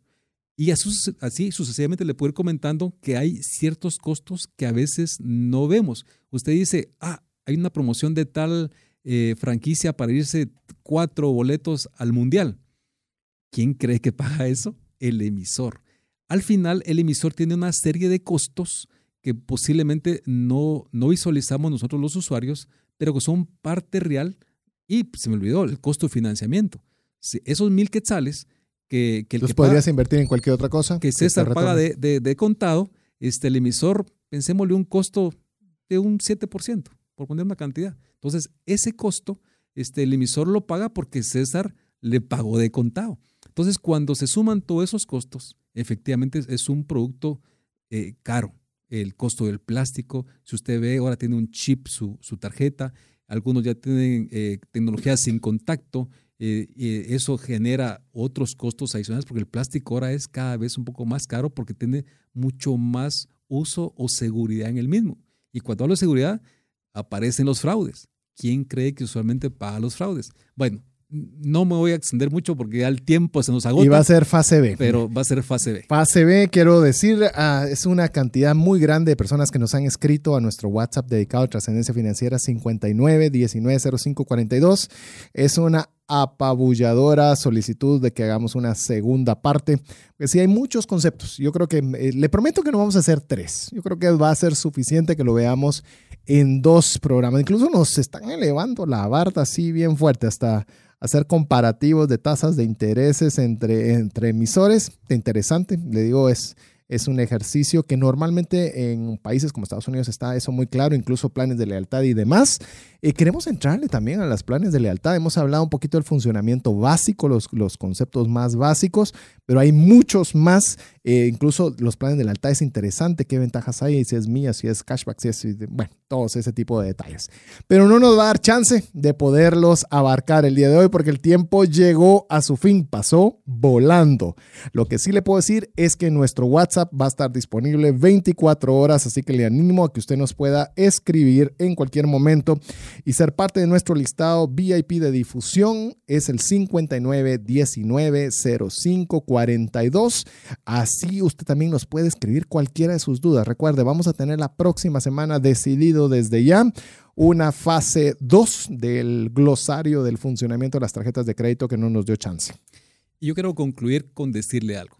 Y así, sucesivamente le puedo ir comentando que hay ciertos costos que a veces no vemos. Usted dice, ah, hay una promoción de tal eh, franquicia para irse cuatro boletos al mundial. ¿Quién cree que paga eso? El emisor. Al final, el emisor tiene una serie de costos que posiblemente no, no visualizamos nosotros los usuarios, pero que son parte real. Y se me olvidó el costo de financiamiento. esos mil quetzales que, Los podrías invertir en cualquier otra cosa. Que César paga de, contado, este, el emisor, pensémosle un costo de un 7%, por poner una cantidad. Entonces, ese costo, este, el emisor lo paga porque César le pagó de contado. Entonces, cuando se suman todos esos costos, efectivamente es un producto eh, caro. El costo del plástico, si usted ve, ahora tiene un chip su, su tarjeta, algunos ya tienen eh, tecnología sin contacto, eh, eso genera otros costos adicionales porque el plástico ahora es cada vez un poco más caro porque tiene mucho más uso o seguridad en el mismo. Y cuando hablo de seguridad, aparecen los fraudes. ¿Quién cree que usualmente paga los fraudes? Bueno, no me voy a extender mucho porque ya el tiempo se nos agota. Y va a ser fase B. Pero va a ser fase B. Fase B, quiero decir, ah, es una cantidad muy grande de personas que nos han escrito a nuestro WhatsApp dedicado a trascendencia financiera 59 19 05 42. Es una apabulladora solicitud de que hagamos una segunda parte. Porque sí, hay muchos conceptos. Yo creo que eh, le prometo que no vamos a hacer tres. Yo creo que va a ser suficiente que lo veamos en dos programas. Incluso nos están elevando la barda así bien fuerte hasta hacer comparativos de tasas de intereses entre, entre emisores. Interesante, le digo, es, es un ejercicio que normalmente en países como Estados Unidos está eso muy claro, incluso planes de lealtad y demás. Y queremos entrarle también a los planes de lealtad. Hemos hablado un poquito del funcionamiento básico, los, los conceptos más básicos, pero hay muchos más. Eh, incluso los planes de lealtad es interesante, qué ventajas hay, si es mía, si es cashback, si es, bueno, todos ese tipo de detalles. Pero no nos va a dar chance de poderlos abarcar el día de hoy porque el tiempo llegó a su fin, pasó volando. Lo que sí le puedo decir es que nuestro WhatsApp va a estar disponible 24 horas, así que le animo a que usted nos pueda escribir en cualquier momento y ser parte de nuestro listado VIP de difusión es el 59190542. Así usted también nos puede escribir cualquiera de sus dudas. Recuerde, vamos a tener la próxima semana decidido desde ya una fase 2 del glosario del funcionamiento de las tarjetas de crédito que no nos dio chance. Y yo quiero concluir con decirle algo.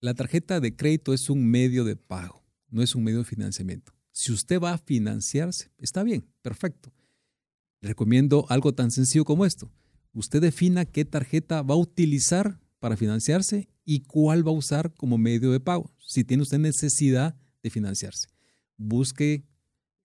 La tarjeta de crédito es un medio de pago, no es un medio de financiamiento. Si usted va a financiarse, está bien, perfecto recomiendo algo tan sencillo como esto. Usted defina qué tarjeta va a utilizar para financiarse y cuál va a usar como medio de pago, si tiene usted necesidad de financiarse. Busque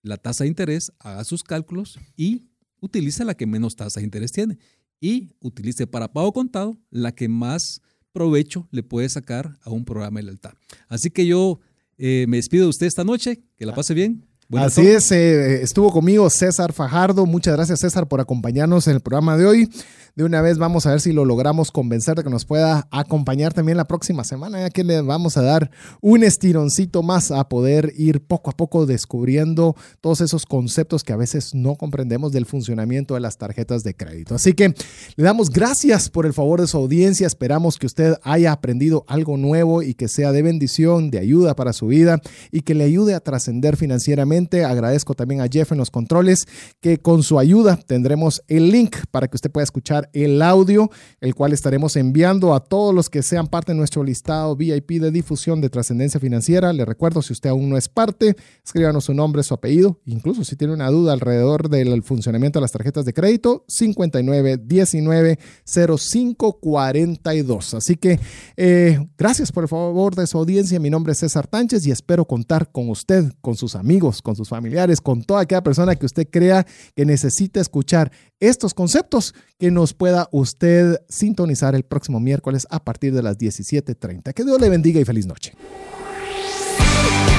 la tasa de interés, haga sus cálculos y utilice la que menos tasa de interés tiene. Y utilice para pago contado la que más provecho le puede sacar a un programa de lealtad. Así que yo eh, me despido de usted esta noche, que la pase bien. Así es, eh, estuvo conmigo César Fajardo. Muchas gracias César por acompañarnos en el programa de hoy. De una vez vamos a ver si lo logramos convencer de que nos pueda acompañar también la próxima semana, ya que le vamos a dar un estironcito más a poder ir poco a poco descubriendo todos esos conceptos que a veces no comprendemos del funcionamiento de las tarjetas de crédito. Así que le damos gracias por el favor de su audiencia. Esperamos que usted haya aprendido algo nuevo y que sea de bendición, de ayuda para su vida y que le ayude a trascender financieramente Agradezco también a Jeff en los controles, que con su ayuda tendremos el link para que usted pueda escuchar el audio, el cual estaremos enviando a todos los que sean parte de nuestro listado VIP de difusión de trascendencia financiera. Le recuerdo, si usted aún no es parte, escríbanos su nombre, su apellido, incluso si tiene una duda alrededor del funcionamiento de las tarjetas de crédito, 5919 0542. Así que eh, gracias por el favor de su audiencia. Mi nombre es César Tánchez y espero contar con usted, con sus amigos, con sus familiares, con toda aquella persona que usted crea que necesita escuchar estos conceptos, que nos pueda usted sintonizar el próximo miércoles a partir de las 17.30. Que Dios le bendiga y feliz noche.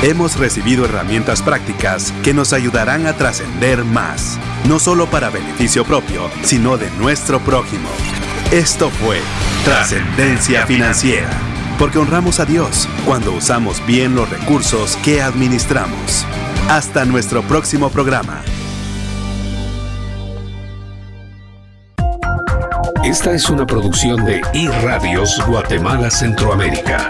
Hemos recibido herramientas prácticas que nos ayudarán a trascender más, no solo para beneficio propio, sino de nuestro prójimo. Esto fue Trascendencia Financiera, porque honramos a Dios cuando usamos bien los recursos que administramos. Hasta nuestro próximo programa. Esta es una producción de iRadios Guatemala Centroamérica.